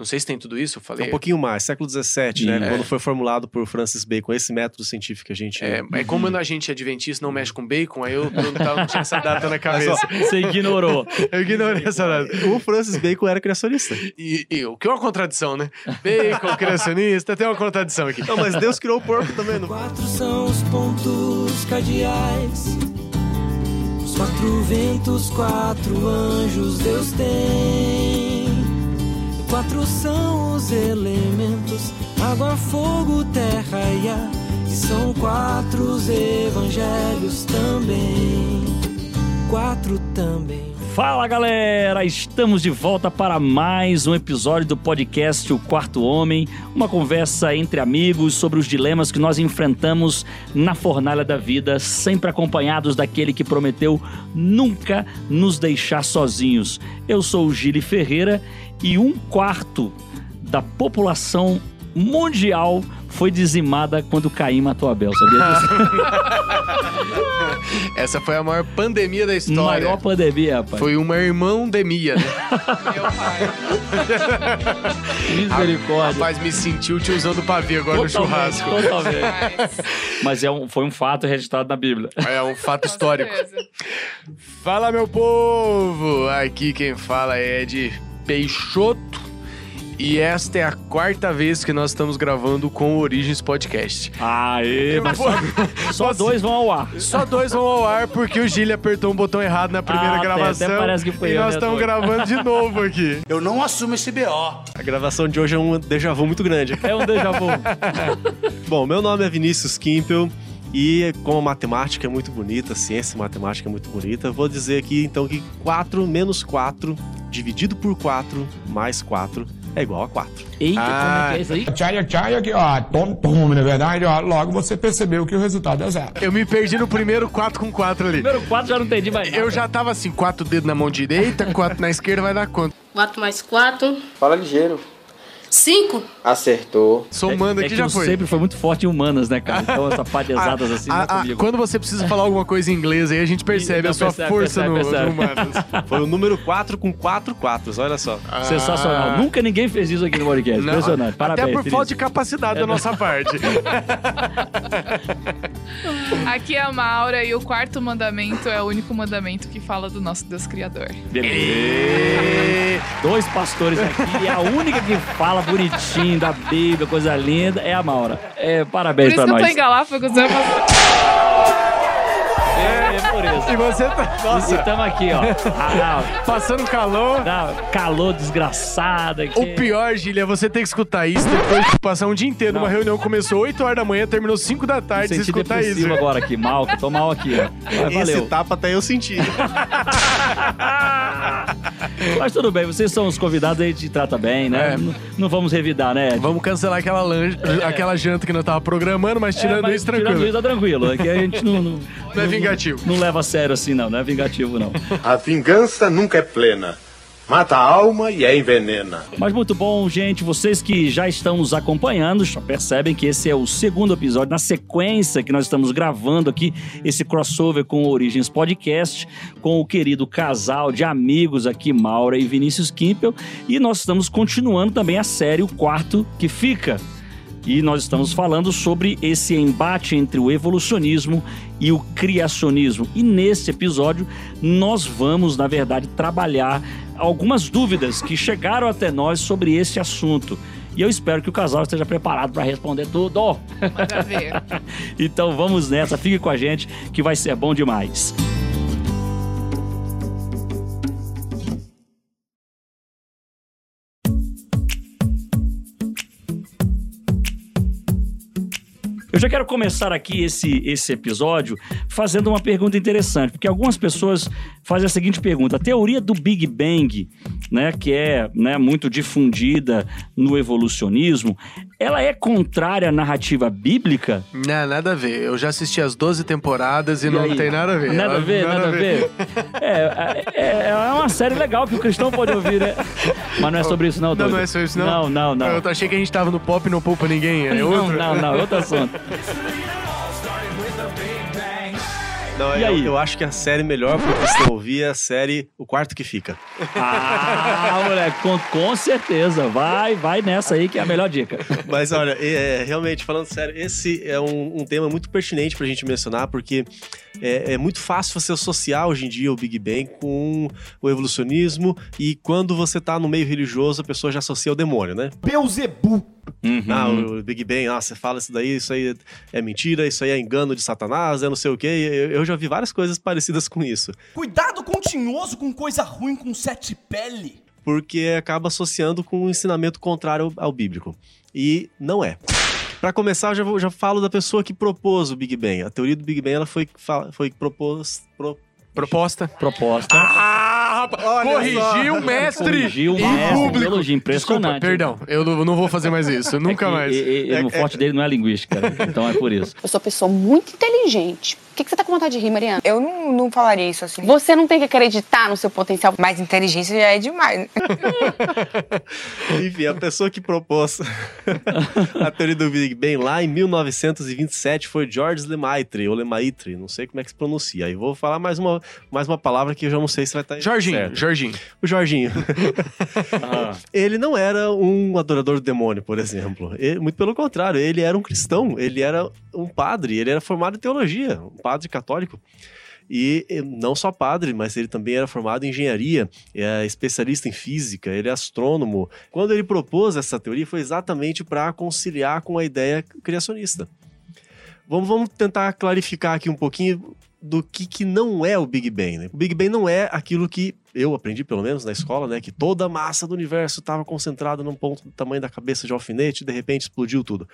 Não sei se tem tudo isso, eu É falei. um pouquinho mais, século XVII, né? É. Quando foi formulado por Francis Bacon, esse método científico que a gente... É, é como a gente é adventista não mexe com bacon, aí eu não, tava- não tinha essa data na Mas, cabeça. ó, Você ignorou. Eu ignorei essa data. O Francis Bacon era criacionista. E, e o que é uma contradição, né? Bacon, criacionista, tem uma contradição aqui. Não, mas Deus criou o porco também. Não... Quatro são os pontos cardeais. Os quatro ventos, quatro anjos Deus tem. Quatro são os elementos: água, fogo, terra e ar. E são quatro os evangelhos também. Quatro também. Fala galera, estamos de volta para mais um episódio do podcast O Quarto Homem, uma conversa entre amigos sobre os dilemas que nós enfrentamos na fornalha da vida, sempre acompanhados daquele que prometeu nunca nos deixar sozinhos. Eu sou o Gili Ferreira e um quarto da população mundial foi dizimada quando Caim matou Abel, sabia disso? Essa foi a maior pandemia da história. Maior pandemia, rapaz. Foi uma irmão-demia, né? Meu pai. Misericórdia. Rapaz, me sentiu o tiozão do pavê agora no Totalmente, churrasco. Totalmente. Mas, Mas é um- foi um fato registrado na Bíblia. É um fato com histórico. certeza. Fala, meu povo! Aqui quem fala é de Peixoto. E esta é a quarta vez que nós estamos gravando com o Origens Podcast. Aê, mas só, só dois vão ao ar. Só dois vão ao ar porque o Gili apertou um botão errado na primeira Ah, gravação. até parece que foi e eu, nós né, estamos gravando de novo aqui. Eu não assumo esse BO. A gravação de hoje é um déjà vu muito grande. É um déjà vu. Bom, meu nome é Vinícius Kimpel e como a matemática é muito bonita, a ciência matemática é muito bonita, vou dizer aqui então que 4 menos 4 dividido por 4 mais 4 é igual a 4. Eita, Ah. como é que é isso aí? Tchaia, tchaia, que ó, tom, tom, na verdade, ó, logo você percebeu que o resultado é zero. Eu me perdi no primeiro 4 com 4 ali. Número 4 já não entendi mais. Eu já tava assim, quatro dedos na mão direita, quatro na esquerda, vai dar quanto? 4 mais 4, Fala ligeiro. 5. Acertou. Somando é aqui que já foi. sempre foi muito forte em humanas, né, cara? Então essa de exatas assim não é Ah, ah, comigo. quando você precisa falar alguma coisa em inglês, aí a gente percebe a sua percebe, força percebe, no, percebe. no humanas. Foi o número 4 com 4 quatros, olha só. Sensacional. Ah. Nunca ninguém fez isso aqui no podcast. Não, Impressionante. Parabéns. Até por falta de capacidade da nossa parte. Aqui é a Maura e o quarto mandamento é o único mandamento que fala do nosso Deus Criador. Beleza. Dois pastores aqui e a única que fala bonitinho da Bíblia, coisa linda, é a Maura. É, Por parabéns isso pra que eu nós. tô em Galápagos, né? É, é por isso. e você tá, E nossa, estamos aqui, ó. Ah, passando calor. dá calor desgraçado aqui. O pior, Gília, é você ter que escutar isso depois de passar um dia inteiro numa Não. reunião que começou 8 horas da manhã, terminou 5 da tarde, você escutar isso. agora aqui, mal, que eu tô mal aqui, ó. Mas Esse valeu. tapa até eu senti. Mas tudo bem, vocês são os convidados, a gente trata bem, né? É. Não, não vamos revidar, né? Vamos cancelar aquela, lan- aquela janta que nós tava programando, mas É, tirando mas isso, tranquilo. Tirando isso, tá tranquilo. Aqui a gente não... Não, Não é vingativo. Não, leva a sério assim, não. Não é vingativo, não. A vingança nunca é plena. Mata a alma e a envenena. Mas muito bom, gente. Vocês que já estão nos acompanhando já percebem que esse é o segundo episódio, na sequência que nós estamos gravando aqui, esse crossover com o Origens Podcast, com o querido casal de amigos aqui, Maura e Vinícius Kimpel. E nós estamos continuando também a série O Quarto que Fica. E nós estamos falando sobre esse embate entre o evolucionismo e o criacionismo. E nesse episódio, nós vamos, na verdade, trabalhar algumas dúvidas que chegaram até nós sobre esse assunto. E eu espero que o casal esteja preparado para responder tudo. Manda ver. Então vamos nessa, fique com a gente que vai ser bom demais. Eu já quero começar aqui esse, esse episódio fazendo uma pergunta interessante, porque algumas pessoas fazem a seguinte pergunta: a teoria do Big Bang, né, que é né, muito difundida no evolucionismo, ela é contrária à narrativa bíblica? Não, nada a ver. Eu já assisti as 12 temporadas e, E não aí? tem nada a ver. Nada a ver, nada, a ver. É, é, é uma série legal que o cristão pode ouvir, né? Mas não é sobre isso, não, Não, não é só isso, não? Não, não, não. Eu achei que a gente tava no pop e não poupa ninguém. É não, outro? não, não, é outro assunto. Não, E eu, aí? eu acho que a série melhor pro cristão ouvir é a série O Quarto Que Fica. Ah, moleque, com, com certeza. Vai, vai nessa aí que é a melhor dica. Mas olha, é, realmente, falando sério, esse é um, um tema muito pertinente pra gente mencionar, porque é, é muito fácil você associar hoje em dia o Big Bang com o evolucionismo, e quando você tá no meio religioso, a pessoa já associa ao demônio, né? Beuzebu. Ah, o Big Bang, ah, você fala isso daí, isso aí é mentira, isso aí é engano de Satanás, é não sei o quê. Eu, eu já vi várias coisas parecidas com isso. Cuidado com tinhoso com coisa ruim com sete pele. porque acaba associando com um ensinamento contrário ao, bíblico. E não é. Para começar, eu já, vou- já falo da pessoa que propôs o Big Bang. A teoria do Big Bang ela foi, foi propôs, pro- Proposta. Proposta. Ah, rapaz, corrigiu o mestre Corrigiu o em mestre, público. elogio impressionante. Desculpa, perdão. Eu não, não vou fazer mais isso. Nunca É que, mais. e- e- o forte dele não é linguística, então é por isso. Eu sou uma pessoa muito inteligente. Por que, que você tá com vontade de rir, Mariana? Eu não, não falaria isso assim. Você não tem que acreditar no seu potencial. Mas inteligência já é demais. Enfim, a pessoa que propôs a teoria do Big Bang lá em 1927 foi George Lemaitre, ou Lemaitre, não sei como é que se pronuncia. Aí vou falar mais uma, mais uma palavra que eu já não sei se vai estar Jorginho, certo. Jorginho. O Jorginho. Ah, Ele não era um adorador do demônio, por exemplo. Ele- muito pelo contrário, ele era um cristão, ele era um padre, ele era formado em teologia, um padre católico. E não só padre, mas ele também era formado em engenharia, é especialista em física, ele é astrônomo. Quando ele propôs essa teoria, foi exatamente para conciliar com a ideia criacionista. Vamos, vamos tentar clarificar aqui um pouquinho do que, que não é o Big Bang. Né? O Big Bang não é aquilo que eu aprendi, pelo menos na escola, né? Que toda a massa do universo estava concentrada num ponto do tamanho da cabeça de alfinete e de repente explodiu tudo.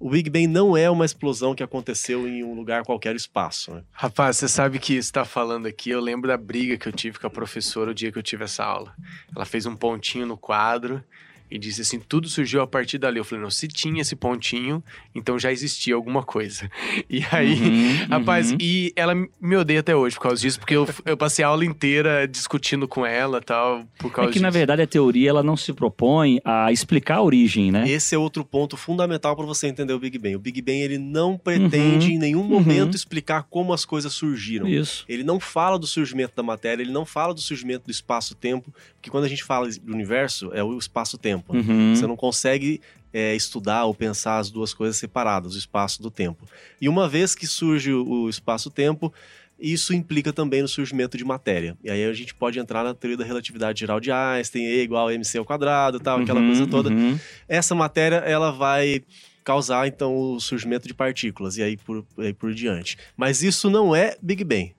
O Big Bang não é uma explosão que aconteceu em um lugar qualquer espaço. Né? Rapaz, você sabe que você tá falando aqui, eu lembro da briga que eu tive com a professora o dia que eu tive essa aula. Ela fez um pontinho no quadro e disse assim, tudo surgiu a partir dali. Eu falei, não, se tinha esse pontinho, então já existia alguma coisa. E aí, Uhum, rapaz, uhum. e ela me odeia até hoje por causa disso, porque eu, eu passei a aula inteira discutindo com ela e tal, por É causa que, na disso. verdade, a teoria ela não se propõe a explicar a origem, né? Esse é outro ponto fundamental para você entender o Big Bang. O Big Bang ele não pretende Uhum, em nenhum uhum. momento explicar como as coisas surgiram. Isso. Ele não fala do surgimento da matéria, ele não fala do surgimento do espaço-tempo, porque quando a gente fala do universo, é o espaço-tempo. Né? Uhum. Você não consegue é, estudar ou pensar as duas coisas separadas, o espaço do tempo. E uma vez que surge o o espaço-tempo, isso implica também no surgimento de matéria. E aí a gente pode entrar na teoria da relatividade geral de Einstein, E igual a mc ao quadrado, tal, aquela Uhum, coisa toda. uhum. Essa matéria, ela vai causar, então, o surgimento de partículas, e aí por, aí por diante. Mas isso não é Big Bang.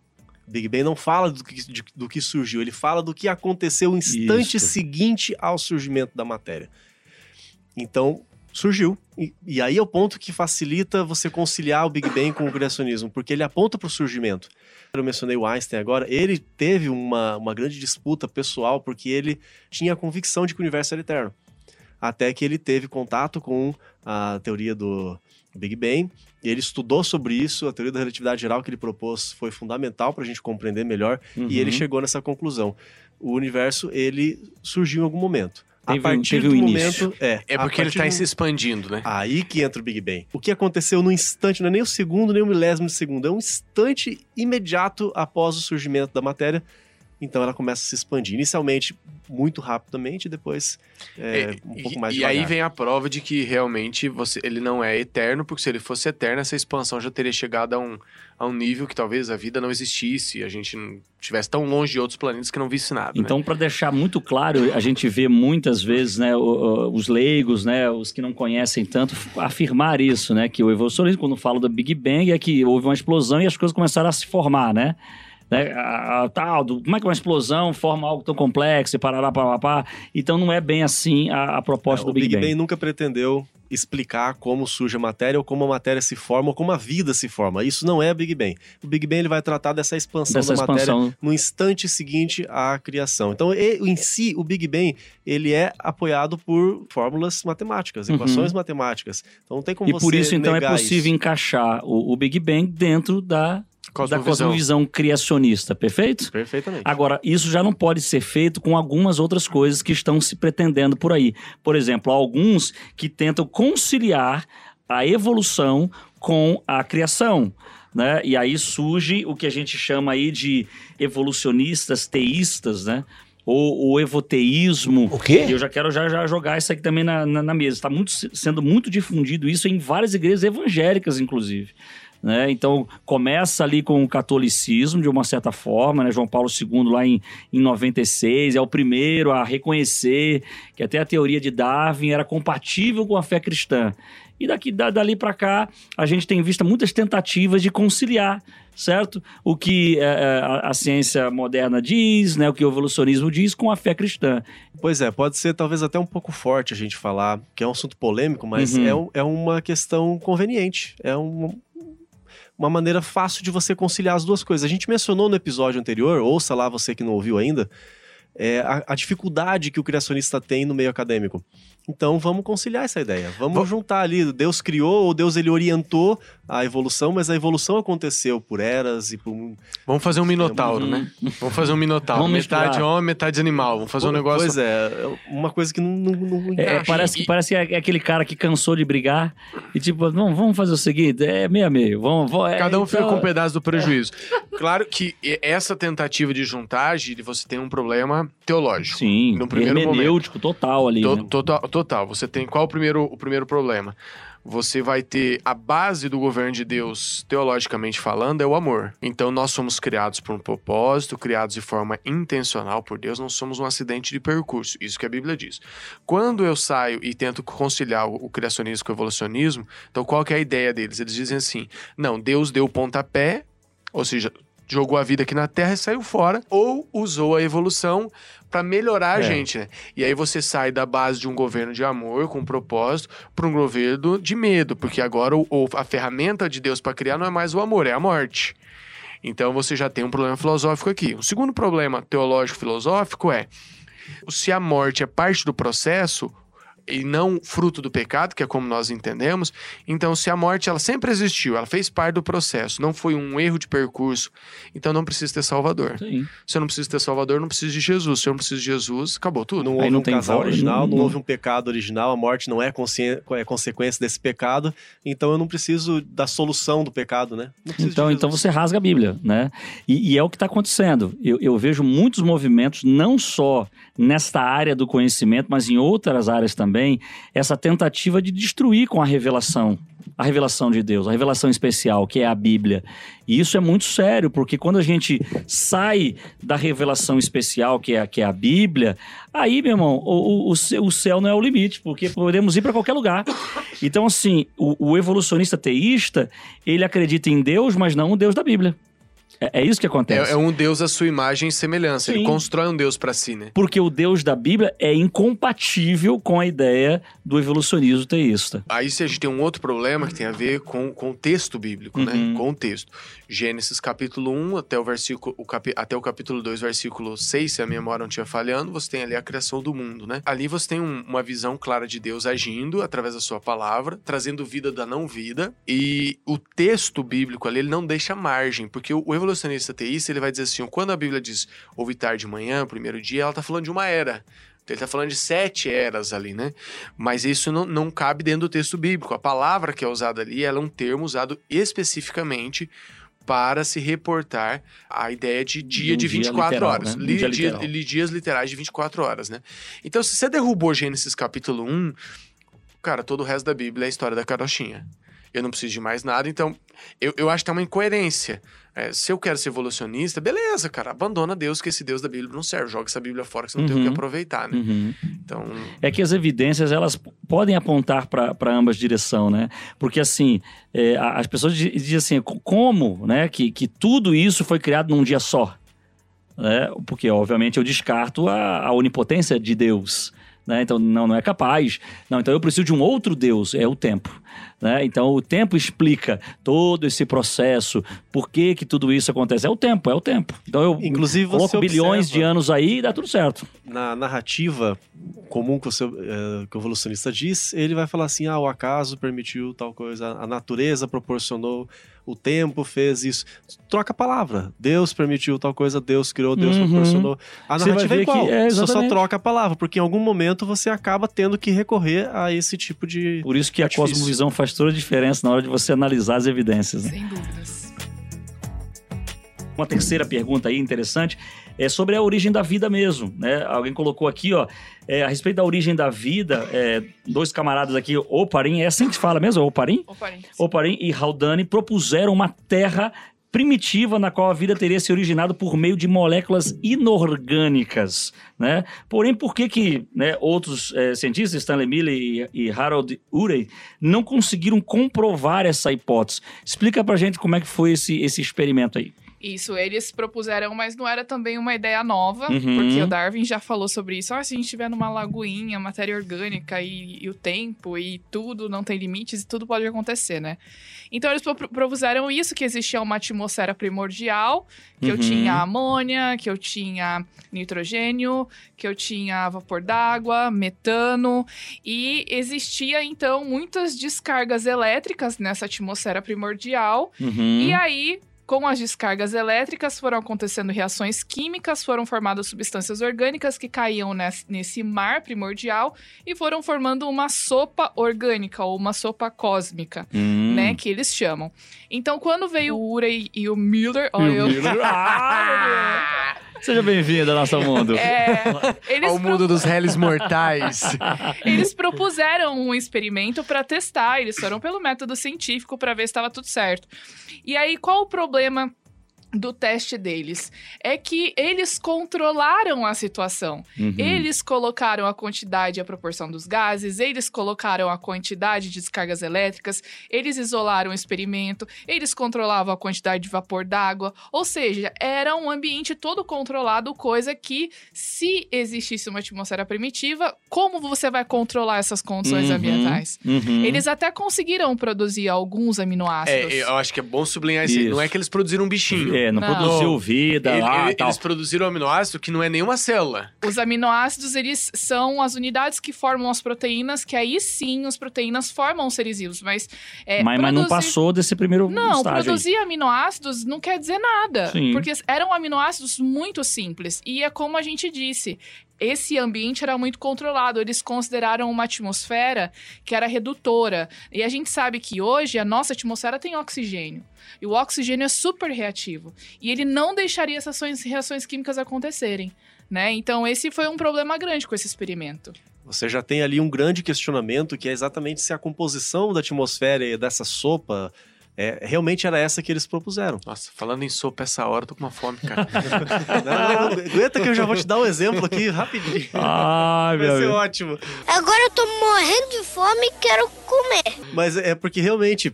Big Bang não fala do que, de- do que surgiu, ele fala do que aconteceu no instante Isso. seguinte ao surgimento da matéria. Então, surgiu. E, e aí é o ponto que facilita você conciliar o Big Bang com o criacionismo, porque ele aponta para o surgimento. Eu mencionei o Einstein agora, ele teve uma, uma grande disputa pessoal porque ele tinha a convicção de que o universo era eterno. Até que ele teve contato com a teoria do Big Bang, e ele estudou sobre isso, a teoria da relatividade geral que ele propôs foi fundamental para a gente compreender melhor, e ele Uhum. chegou nessa conclusão. O universo, ele surgiu em algum momento. Teve a partir teve do um momento... início. É, É porque ele partir tá do- se expandindo, né? Aí que entra o Big Bang. O que aconteceu no instante, não é nem o segundo, nem o milésimo de segundo, é um instante imediato após o surgimento da matéria. Então ela começa a se expandir. Inicialmente muito rapidamente, e depois é, um E- pouco mais E aí devagar. vem a prova de que realmente você, ele não é eterno, porque se ele fosse eterno, essa expansão já teria chegado a um, a um nível que talvez a vida não existisse, a gente não estivesse tão longe de outros planetas que não visse nada. né? Então, para deixar muito claro, a gente vê muitas vezes, né, os leigos, né, os que não conhecem tanto, afirmar isso, né, que o evolucionismo, quando fala do Big Bang, é que houve uma explosão e as coisas começaram a se formar, né? Né, a, a- tal, do- como é que uma explosão forma algo tão complexo e parará, Então não é bem assim a, a proposta É, do o Big, Big Bang. Bang nunca pretendeu explicar como surge a matéria ou como a matéria se forma ou como a vida se forma. Isso não é Big Bang. O Big Bang ele vai tratar dessa expansão Dessa da matéria expansão. no instante seguinte à criação. Então, e- em si, o Big Bang ele é apoiado por fórmulas matemáticas, Uhum. equações matemáticas. Então, não tem como E você por isso, então, é possível isso. encaixar o, o Big Bang dentro da, da Cosmovisão. cosmovisão criacionista, perfeito? Perfeitamente. Agora, isso já não pode ser feito com algumas outras coisas que estão se pretendendo por aí. Por exemplo, há alguns que tentam conciliar a evolução com a criação. né? E aí surge o que a gente chama aí de evolucionistas teístas, né? Ou o evoteísmo. O quê? E eu já quero já, já jogar isso aqui também na, na, na mesa. Está muito, sendo muito difundido isso em várias igrejas evangélicas, inclusive. Né? Então, começa ali com o catolicismo, de uma certa forma, né? João Paulo II, lá em, em 96, é o primeiro a reconhecer que até a teoria de Darwin era compatível com a fé cristã. E daqui, da- dali para cá, a gente tem visto muitas tentativas de conciliar, certo? O que eh, a, a ciência moderna diz, né? o que o evolucionismo diz, com a fé cristã. Pois é, pode ser talvez até um pouco forte a gente falar, que é um assunto polêmico, mas Uhum. é, é uma questão conveniente. É um- uma maneira fácil de você conciliar as duas coisas. A gente mencionou no episódio anterior, ouça lá você que não ouviu ainda, é, a, a dificuldade que o criacionista tem no meio acadêmico. Então vamos conciliar essa ideia. Vamos juntar ali. Deus criou, ou Deus ele orientou a evolução, mas a evolução aconteceu por eras e por. Vamos fazer um minotauro, Uhum. né? Vamos fazer um minotauro. Vamos metade misturar. homem, metade animal. Vamos fazer um negócio. Pois é, uma coisa que não, não, não É, encaixa. parece, que, parece que é aquele cara que cansou de brigar e tipo, não, vamos fazer o seguinte, é meio a meio. Vamos, vamos, é, Cada um fica então- com um pedaço do prejuízo. Claro que essa tentativa de juntagem, você tem um problema teológico. Sim, no primeiro momento. hermenêutico total ali. To- né? Total, total. Você tem qual o primeiro, o primeiro problema? Você vai ter a base do governo de Deus, teologicamente falando, é o amor. Então nós somos criados por um propósito, criados de forma intencional por Deus, não somos um acidente de percurso. Isso que a Bíblia diz. Quando eu saio e tento conciliar o, o criacionismo com o evolucionismo, então qual que é a ideia deles? Eles dizem assim: não, Deus deu o pontapé, ou seja, jogou a vida aqui na Terra e saiu fora, ou usou a evolução para melhorar a É. gente, né? E aí você sai da base de um governo de amor, com propósito, para um governo de medo, porque agora o- a ferramenta de Deus para criar não é mais o amor, é a morte. Então você já tem um problema filosófico aqui. O segundo problema teológico filosófico é se a morte é parte do processo e não fruto do pecado, que é como nós entendemos, então se a morte ela sempre existiu, ela fez parte do processo, não foi um erro de percurso, então não precisa ter salvador. Sim. Se eu não preciso ter salvador, não preciso de Jesus. Se eu não preciso de Jesus, acabou tudo. Não houve um casal original, não, houve um pecado original, a morte não é, é consequência desse pecado, então eu não preciso da solução do pecado, né? Não Então, então você rasga a Bíblia, né? E, e é o que está acontecendo. Eu, eu vejo muitos movimentos, não só nesta área do conhecimento, mas em outras áreas também, essa tentativa de destruir com a revelação. A revelação de Deus, a revelação especial, que é a Bíblia. E isso é muito sério, porque quando a gente sai da revelação especial, que é, que é a Bíblia, aí, meu irmão, o, o, o céu não é o limite, porque podemos ir para qualquer lugar. Então, assim, o, o evolucionista teísta, ele acredita em Deus, mas não o Deus da Bíblia. É, é isso que acontece. É, é um Deus à sua imagem e semelhança. Ele Sim. constrói um Deus para si, né? Porque o Deus da Bíblia é incompatível com a ideia do evolucionismo teísta. Aí se a gente tem um outro problema que tem a ver com, com o texto bíblico, né? Uhum. Com o texto. Gênesis capítulo 1 até o versículo o até o capítulo 2, versículo 6, se a memória não estiver falhando, você tem ali a criação do mundo, né? Ali você tem um- uma visão clara de Deus agindo através da sua palavra, trazendo vida da não vida, e o texto bíblico ali ele não deixa margem, porque o, o evolucionista teísta, ele vai dizer assim, quando a Bíblia diz houve tarde de manhã, primeiro dia, ela tá falando de uma era. Então ele tá falando de sete eras ali, né? Mas isso não, não cabe dentro do texto bíblico. A palavra que é usada ali, ela é um termo usado especificamente para se reportar a ideia de dia um de dia 24 literal, horas. né? Um dia dia- literal. dias literais de 24 horas, né? Então, se você derrubou Gênesis capítulo 1, cara, todo o resto da Bíblia é a história da carochinha. Eu não preciso de mais nada, então eu, eu acho que tem uma incoerência. É, se eu quero ser evolucionista, beleza, cara, abandona Deus, que esse Deus da Bíblia não serve. Joga essa Bíblia fora que você não tem o que Uhum. aproveitar, né? Uhum. Então, É que as evidências, elas podem apontar para ambas direções, né? Porque, assim, é, as pessoas di- dizem assim, co- como né, que, que tudo isso foi criado num dia só? Né? Porque, obviamente, eu descarto a, a onipotência de Deus. Né? Então, não, não é capaz. Não, então eu preciso de um outro Deus, é o tempo. Né? Então, o tempo explica todo esse processo, por que, que tudo isso acontece. É o tempo, é o tempo. Então, eu Inclusive, você coloco bilhões de anos aí e dá tudo certo. na narrativa comum que o, seu, eh, que o evolucionista diz, ele vai falar assim: ah, o acaso permitiu tal coisa, a natureza proporcionou, o tempo fez isso. Troca a palavra. Deus permitiu tal coisa, Deus criou, Deus Uhum. proporcionou. A Você vai narrativa é ver que- igual. é, Você só troca a palavra, porque em algum momento você acaba tendo que recorrer a esse tipo de. Por isso que a artifício. cosmovisão faz toda a diferença na hora de você analisar as evidências. Né? Sem dúvidas. uma terceira pergunta aí interessante, é sobre a origem da vida mesmo, né? Alguém colocou aqui, ó, é, a respeito da origem da vida, é, dois camaradas aqui, Oparim, é assim que se fala mesmo? Oparim? Oparim. Oparim e Haldane propuseram uma terra primitiva na qual a vida teria se originado por meio de moléculas inorgânicas, né? Porém, por que que né, outros eh, cientistas, Stanley Miller e, e Harold Urey, não conseguiram comprovar essa hipótese? Explica pra gente como é que foi esse, esse experimento aí. Isso, eles propuseram, mas não era também uma ideia nova, Uhum. porque o Darwin já falou sobre isso. Ah, se a gente estiver numa lagoinha, matéria orgânica e, e o tempo e tudo não tem limites e tudo pode acontecer, né? Então eles pro- propuseram isso, que existia uma atmosfera primordial, que eu Uhum. tinha amônia, que eu tinha nitrogênio, que eu tinha vapor d'água, metano, e existia então muitas descargas elétricas nessa atmosfera primordial, Uhum. e aí, com as descargas elétricas, foram acontecendo reações químicas, foram formadas substâncias orgânicas que caíam nes- nesse mar primordial e foram formando uma sopa orgânica ou uma sopa cósmica, Hum. né? Que eles chamam. Então, quando veio o Urey e o Miller. ó, E o eu- Miller. Ah, Seja bem-vindo ao nosso mundo. É, eles, Ao mundo dos réis mortais. eles propuseram um experimento para testar, eles foram pelo método científico para ver se estava tudo certo. E aí, qual o problema do teste deles? É que eles controlaram a situação. Uhum. Eles colocaram a quantidade e a proporção dos gases, eles colocaram a quantidade de descargas elétricas, eles isolaram o experimento, eles controlavam a quantidade de vapor d'água, ou seja, era um ambiente todo controlado, coisa que, se existisse uma atmosfera primitiva, como você vai controlar essas condições Uhum, ambientais? uhum. Eles até conseguiram produzir alguns aminoácidos. É, eu acho que é bom sublinhar isso. Isso. Não é que eles produziram um bichinho. É, não, Não. produziu vida Ele- lá ele- e tal. eles produziram aminoácido que não é nenhuma célula. Os aminoácidos, eles são as unidades que formam as proteínas, que aí sim as proteínas formam os seres vivos, mas... é, mas, mas não produzir- passou desse primeiro Não, estágio. aí. produzir aminoácidos não quer dizer nada. Sim. Porque eram aminoácidos muito simples. E é como a gente disse. Esse ambiente era muito controlado. Eles consideraram uma atmosfera que era redutora. E a gente sabe que hoje a nossa atmosfera tem oxigênio. E o oxigênio é super reativo. E ele não deixaria essas reações- químicas acontecerem. Né? Então, esse foi um problema grande com esse experimento. Você já tem ali um grande questionamento que é exatamente se a composição da atmosfera e dessa sopa é, realmente era essa que eles propuseram. Nossa, falando em sopa essa hora, eu tô com uma fome, cara. Não, não, aguenta que eu já vou te dar um exemplo aqui rapidinho. Ai, Vai ser ótimo. Agora eu tô morrendo de fome e quero comer. Mas é porque realmente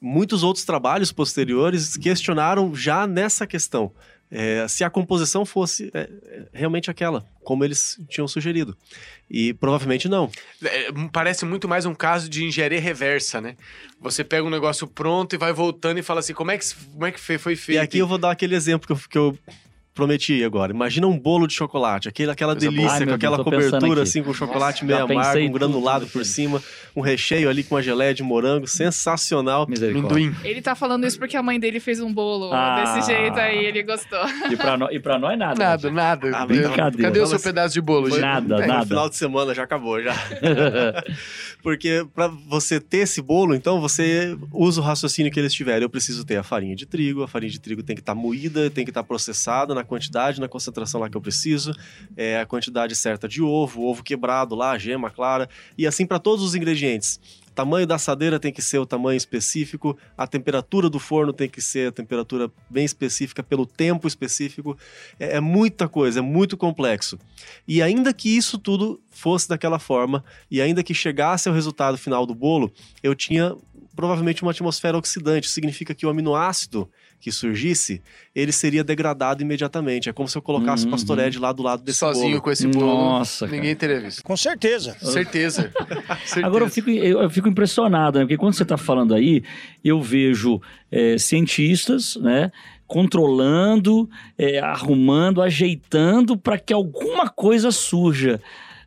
muitos outros trabalhos posteriores questionaram já nessa questão. É, se a composição fosse é, realmente aquela, como eles tinham sugerido. E provavelmente não. É, parece muito mais um caso de engenharia reversa, né? Você pega um negócio pronto e vai voltando e fala assim, como é que, como é que foi feito? E aqui eu vou dar aquele exemplo que eu, que eu prometi agora. Imagina um bolo de chocolate, aquele, aquela delícia, Ai, com aquela Deus, cobertura assim, com chocolate meio amargo, um granulado por cima, um recheio ali com uma geleia de morango, sensacional. Misericórdia. Ele tá falando isso porque a mãe dele fez um bolo Ah. desse jeito aí, ele gostou. E pra, nó- e pra nós nada. Nada, nada. Ah, Cadê- brincadeira. Cadê o seu mas- pedaço de bolo? Foi gente? nada, É, nada. No final de semana já acabou, já. Porque para você ter esse bolo, então você usa o raciocínio que eles tiveram. Eu preciso ter a farinha de trigo, a farinha de trigo tem que estar moída, tem que estar processada na quantidade, na concentração lá que eu preciso, é, a quantidade certa de ovo, ovo quebrado lá, gema clara, e assim para todos os ingredientes. Tamanho da assadeira tem que ser o tamanho específico, a temperatura do forno tem que ser a temperatura bem específica, pelo tempo específico. É, é muita coisa, é muito complexo. E ainda que isso tudo fosse daquela forma, e ainda que chegasse ao resultado final do bolo, eu tinha provavelmente uma atmosfera oxidante. Significa que o aminoácido que surgisse, ele seria degradado imediatamente. É como se eu colocasse Uhum. o pastorede lá do lado desse Sozinho bolo. com esse bolo, Nossa, cara. ninguém teria visto. Com certeza. Certeza. Certeza. Agora eu fico, eu, eu fico impressionado, né? Porque quando você está falando aí, eu vejo é, cientistas, né? Controlando, é, arrumando, ajeitando para que alguma coisa surja.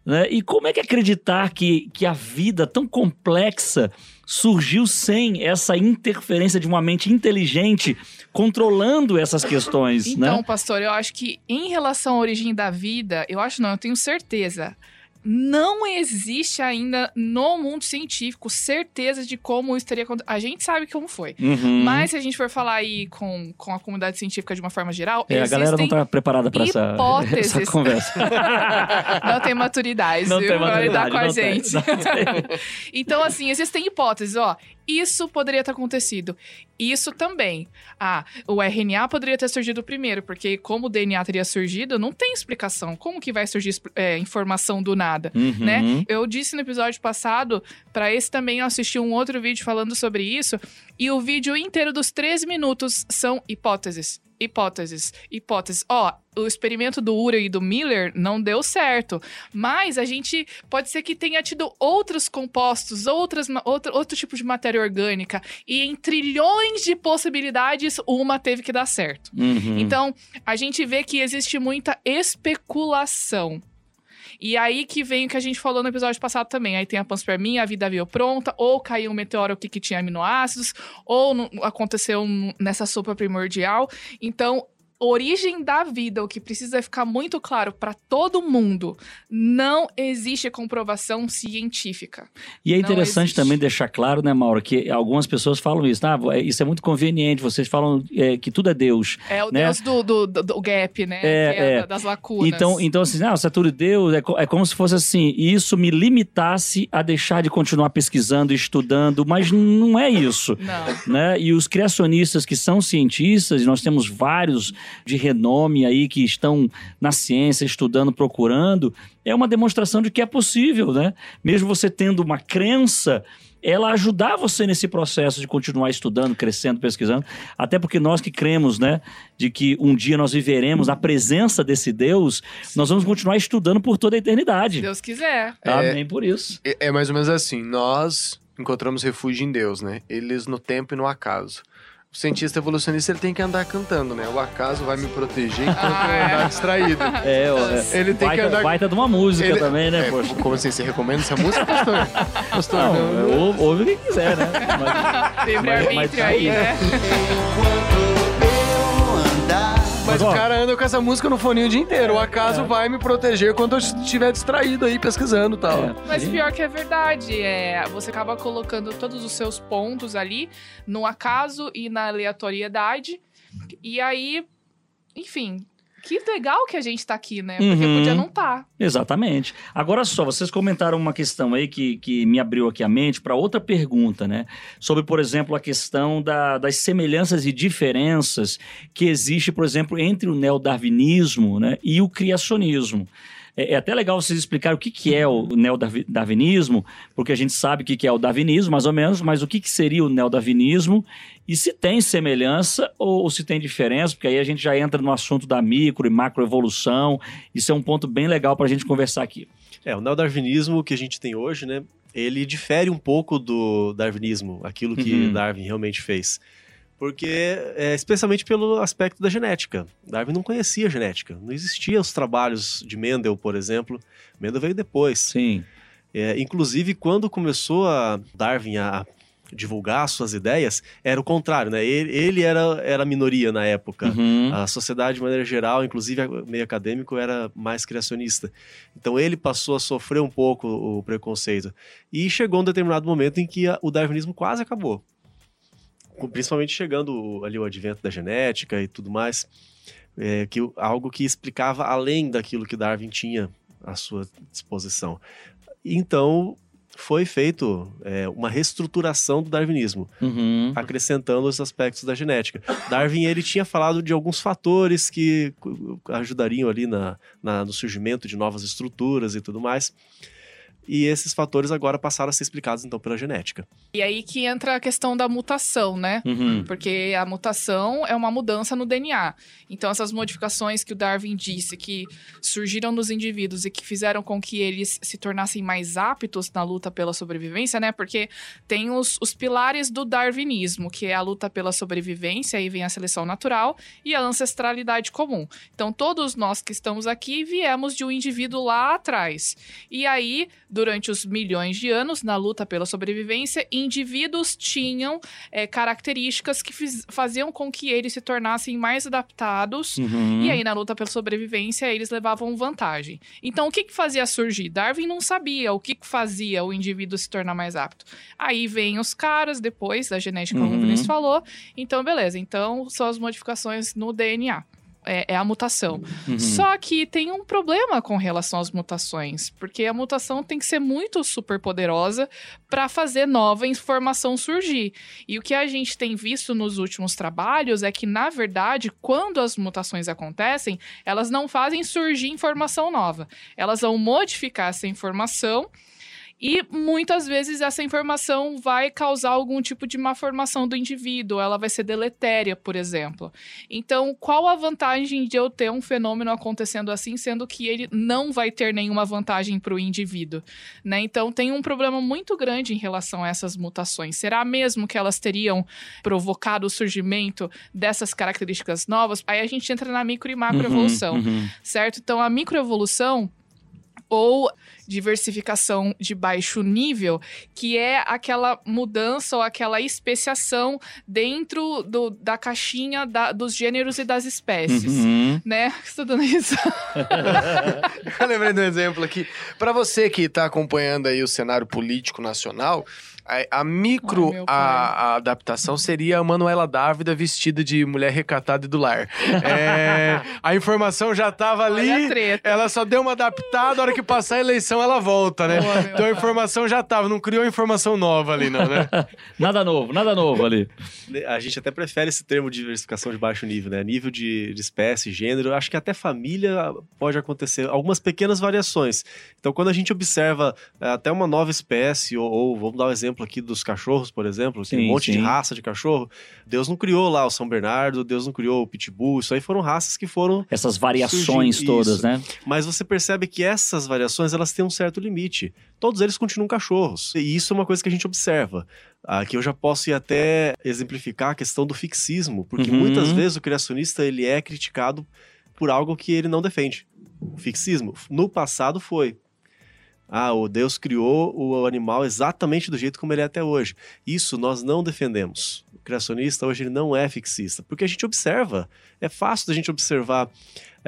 Né? E como é que acreditar que, que a vida tão complexa surgiu sem essa interferência de uma mente inteligente controlando essas questões, Então, né? pastor, eu acho que em relação à origem da vida, eu acho não, eu tenho certeza. não existe ainda no mundo científico certeza de como isso teria acontecido. A gente sabe como foi. Uhum. Mas se a gente for falar aí com, com a comunidade científica de uma forma geral, É, a galera não tá preparada para essa, essa conversa. não tem maturidade, Não viu, tem lidar maturidade, com a tem, gente. tem. então, assim, existem hipóteses, ó. Isso poderia ter acontecido. Isso também. Ah, o RNA poderia ter surgido primeiro, porque como o DNA teria surgido, não tem explicação. Como que vai surgir é, informação do nada, Uhum. né? Eu disse no episódio passado, para esse também eu assisti um outro vídeo falando sobre isso, e o vídeo inteiro dos 13 minutos são hipóteses. Hipóteses, hipóteses. Ó, o experimento do Urey e do Miller não deu certo, mas a gente pode ser que tenha tido outros compostos, outras, outra, outro tipo de matéria orgânica, e em trilhões de possibilidades, uma teve que dar certo. Uhum. Então, a gente vê que existe muita especulação. E aí que vem o que a gente falou no episódio passado também. Aí tem a panspermia, a vida veio pronta, ou caiu um meteoro aqui que tinha aminoácidos, ou aconteceu nessa sopa primordial. Então, origem da vida, o que precisa ficar muito claro para todo mundo, não existe comprovação científica. E é Não interessante também deixar claro, né, Mauro, que algumas pessoas falam isso. Ah, isso é muito conveniente. Vocês falam é, que tudo é Deus. É o né? Deus do, do, do- do gap, né? É, é é. da- das lacunas. Então, então assim, ah, se é tudo Deus, é, é como se fosse assim, e isso me limitasse a deixar de continuar pesquisando, estudando, mas não é isso. Não. Né? E os criacionistas que são cientistas, nós temos vários de renome aí que estão na ciência, estudando, procurando, é uma demonstração de que é possível, né? Mesmo você tendo uma crença, ela ajudar você nesse processo de continuar estudando, crescendo, pesquisando, até porque nós que cremos, né, de que um dia nós viveremos na presença desse Deus, nós vamos continuar estudando por toda a eternidade. Se Deus quiser. Amém por isso. É, é mais ou menos assim, nós encontramos refúgio em Deus, né? Eles no tempo e no acaso. O cientista evolucionista ele tem que andar cantando, né? O acaso vai me proteger enquanto Ah, eu é. andar distraído. É, ó, é. Ele tem baita, que andar. baita de uma música Ele- também, né, É, poxa? Como assim? Você recomenda essa música, pastor? Pastor, Não, não, é, ou- ouve quem quiser, né? Mas- Livre Mas- mas tá aí, aí. né? Mas Mas, ó, o cara anda com essa música no foninho o dia inteiro. O acaso vai me proteger quando eu estiver distraído aí pesquisando e tal. É. Mas pior que é verdade, é, você acaba colocando todos os seus pontos ali no acaso e na aleatoriedade. E aí, enfim, que legal que a gente tá aqui, né? Porque Uhum. podia não tá. Exatamente. Agora só, vocês comentaram uma questão aí que, que me abriu aqui a mente para outra pergunta, né? Sobre, por exemplo, a questão da- das semelhanças e diferenças que existe, por exemplo, entre o neodarwinismo né, e o criacionismo. É, é até legal vocês explicarem o que, que é o neodarwinismo, porque a gente sabe o que, que é o darwinismo, mais ou menos, mas o que, que seria o neodarwinismo e se tem semelhança ou, ou se tem diferença, porque aí a gente já entra no assunto da micro e macroevolução. Isso é um ponto bem legal para a gente conversar aqui. É, o neodarwinismo que a gente tem hoje, né? Ele difere um pouco do darwinismo, aquilo que Uhum. Darwin realmente fez. Porque, é, especialmente pelo aspecto da genética. Darwin não conhecia a genética. Não existiam os trabalhos de Mendel, por exemplo. Mendel veio depois. Sim. É, inclusive, quando começou a Darwin a divulgar suas ideias, era o contrário, né? Ele, ele era, era a minoria na época. Uhum. A sociedade, de maneira geral, inclusive meio acadêmico, era mais criacionista. Então ele passou a sofrer um pouco o preconceito. E chegou um determinado momento em que a- o darwinismo quase acabou. Principalmente chegando ali o advento da genética e tudo mais. É, que, algo que explicava além daquilo que Darwin tinha à sua disposição. Então foi feito é, uma reestruturação do darwinismo Uhum. acrescentando os aspectos da genética. Darwin ele tinha falado de alguns fatores que ajudariam ali na, na- no surgimento de novas estruturas e tudo mais. E esses fatores agora passaram a ser explicados então pela genética. E aí que entra a questão da mutação, né? Uhum. Porque a mutação é uma mudança no DNA. Então, essas modificações que o Darwin disse que surgiram nos indivíduos e que fizeram com que eles se tornassem mais aptos na luta pela sobrevivência, né? Porque tem os, os pilares do darwinismo, que é a luta pela sobrevivência, aí vem a seleção natural e a ancestralidade comum. Então, todos nós que estamos aqui viemos de um indivíduo lá atrás. E aí, durante os milhões de anos, na luta pela sobrevivência, indivíduos tinham é, características que fiz- faziam com que eles se tornassem mais adaptados. Uhum. E aí, na luta pela sobrevivência, eles levavam vantagem. Então, o que, que fazia surgir? Darwin não sabia o que, que fazia o indivíduo se tornar mais apto. Aí vem os caras, depois da genética, como Uhum. o Vinícius falou. Então, beleza. Então, são as modificações no DNA. É, é a mutação. Uhum. Só que tem um problema com relação às mutações, porque a mutação tem que ser muito super poderosa para fazer nova informação surgir. E o que a gente tem visto nos últimos trabalhos é que, na verdade, quando as mutações acontecem, elas não fazem surgir informação nova. Elas vão modificar essa informação. E muitas vezes essa informação vai causar algum tipo de má formação do indivíduo, ela vai ser deletéria, por exemplo. Então, qual a vantagem de eu ter um fenômeno acontecendo assim, sendo que ele não vai ter nenhuma vantagem para o indivíduo? Né? Então, tem um problema muito grande em relação a essas mutações. Será mesmo que elas teriam provocado o surgimento dessas características novas? Aí a gente entra na micro e macroevolução, Uhum, uhum. certo? Então, a microevolução ou diversificação de baixo nível, que é aquela mudança ou aquela especiação dentro do- da caixinha da- dos gêneros e das espécies. Uhum. Né? Você tá isso? Eu lembrei de um exemplo aqui. Para você que está acompanhando aí o cenário político nacional, a, a micro Ai, a, a adaptação seria a Manuela Dávida vestida de mulher recatada e do lar. É, a informação já estava ali, ela só deu uma adaptada, a hora que passar a eleição ela volta, né? Boa, então a informação já estava, não criou informação nova ali não, né? Nada novo, nada novo ali. A gente até prefere esse termo de diversificação de baixo nível, né? Nível de, de espécie, gênero. Acho que até família pode acontecer algumas pequenas variações. Então, quando a gente observa eh, até uma nova espécie, ou, ou vamos dar um exemplo aqui dos cachorros, por exemplo, que tem Sim, um monte de sim. raça de cachorro. Deus não criou lá o São Bernardo, Deus não criou o Pitbull. Isso aí foram raças que foram Essas variações todas, né? mas você percebe que essas variações elas têm um certo limite. Todos eles continuam cachorros. E isso é uma coisa que a gente observa. Aqui eu já posso ir até exemplificar a questão do fixismo, porque Uhum. muitas vezes o criacionista ele é criticado por algo que ele não defende. O fixismo. No passado foi. Ah, o Deus criou o animal exatamente do jeito como ele é até hoje. Isso nós não defendemos. O criacionista hoje ele não é fixista, porque a gente observa. É fácil da gente observar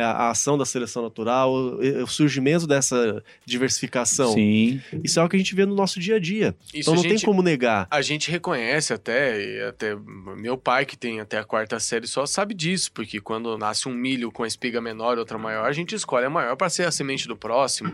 a ação da seleção natural, o, surgimento dessa diversificação. Sim. Isso é algo que a gente vê no nosso dia a dia. Isso então não gente- tem como negar. A gente reconhece até, até meu pai, que tem até a quarta série só, sabe disso, porque quando nasce um milho com a espiga menor e outra maior, a gente escolhe a maior para ser a semente do próximo.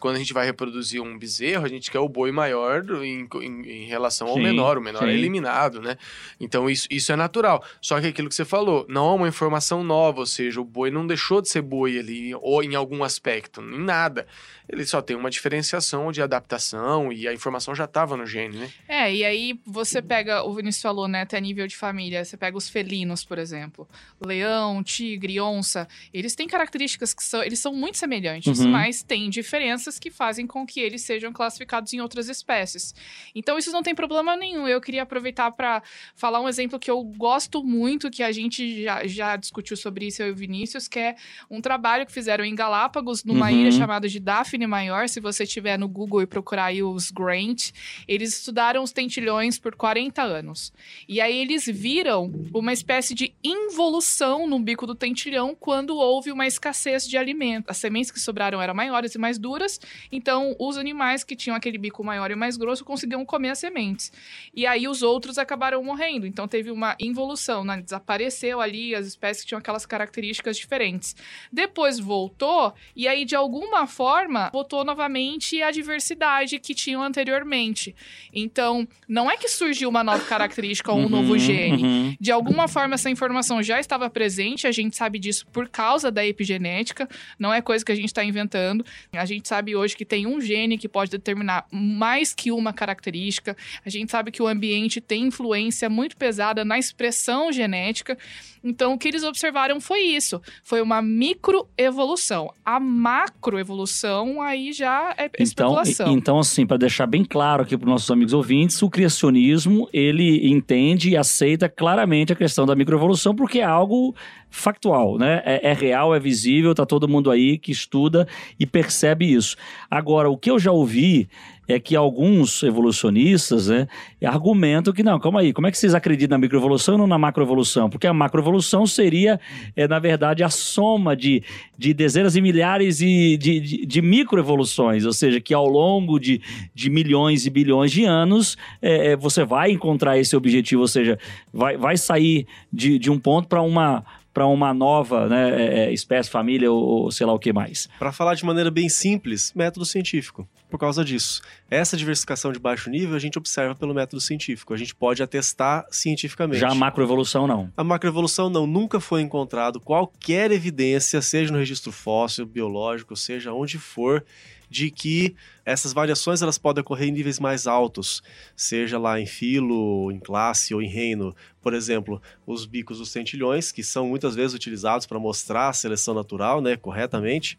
Quando a gente vai reproduzir um bezerro, a gente quer o boi maior em, em- em relação ao Sim, menor, o menor é sim. eliminado, né? Então isso, isso é natural. Só que aquilo que você falou, não é uma informação nova, ou seja, o boi não deixou de ser boi ali, ou em algum aspecto, em nada. Ele só tem uma diferenciação de adaptação e a informação já estava no gene, né? É, e aí você pega, o Vinícius falou, né, até nível de família, você pega os felinos, por exemplo. Leão, tigre, onça, eles têm características que são, eles são muito semelhantes, Uhum. mas têm diferenças que fazem com que eles sejam classificados em outras espécies. Então isso não tem problema nenhum. Eu queria aproveitar para falar um exemplo que eu gosto muito, que a gente já, já discutiu sobre isso, eu e o Vinícius, que é um trabalho que fizeram em Galápagos, numa Uhum. ilha chamada de Daphne Maior. Se você tiver no Google e procurar aí os Grant, eles estudaram os tentilhões por 40 anos. E aí eles viram uma espécie de involução no bico do tentilhão quando houve uma escassez de alimento. As sementes que sobraram eram maiores e mais duras, então os animais que tinham aquele bico maior e mais grosso conseguiam comer as sementes. E aí os outros acabaram morrendo. Então teve uma involução, né? desapareceu ali as espécies que tinham aquelas características diferentes. Depois voltou e aí de alguma forma botou novamente a diversidade que tinham anteriormente. Então, não é que surgiu uma nova característica ou um Uhum, novo gene. uhum. De alguma forma, essa informação já estava presente, a gente sabe disso por causa da epigenética, não é coisa que a gente está inventando. A gente sabe hoje que tem um gene que pode determinar mais que uma característica, a gente sabe que o ambiente tem influência muito pesada na expressão genética. Então, o que eles observaram foi isso: foi uma microevolução. A macroevolução aí já é Então, especulação. e- então assim, para deixar bem claro aqui para os nossos amigos ouvintes, o criacionismo, ele entende e aceita claramente a questão da microevolução, porque é algo factual, né? É, é real, é visível, tá todo mundo aí que estuda e percebe isso. Agora, o que eu já ouvi é que alguns evolucionistas né, argumentam que não, calma aí, como é que vocês acreditam na microevolução e não na macroevolução? Porque a macroevolução seria, é, na verdade, a soma de, de dezenas e milhares de, de, de microevoluções, ou seja, que ao longo de, de milhões e bilhões de anos é, você vai encontrar esse objetivo, ou seja, vai, vai sair de, de um ponto para uma para uma nova né, é, é, espécie, família ou, ou sei lá o que mais. Para falar de maneira bem simples, método científico. Por causa disso. Essa diversificação de baixo nível a gente observa pelo método científico. A gente pode atestar cientificamente. Já a macroevolução não. A macroevolução não. Nunca foi encontrado qualquer evidência, seja no registro fóssil, biológico, seja onde for, de que essas variações elas podem ocorrer em níveis mais altos, seja lá em filo, em classe ou em reino. Por exemplo, os bicos dos centilhões, que são muitas vezes utilizados para mostrar a seleção natural, né, corretamente.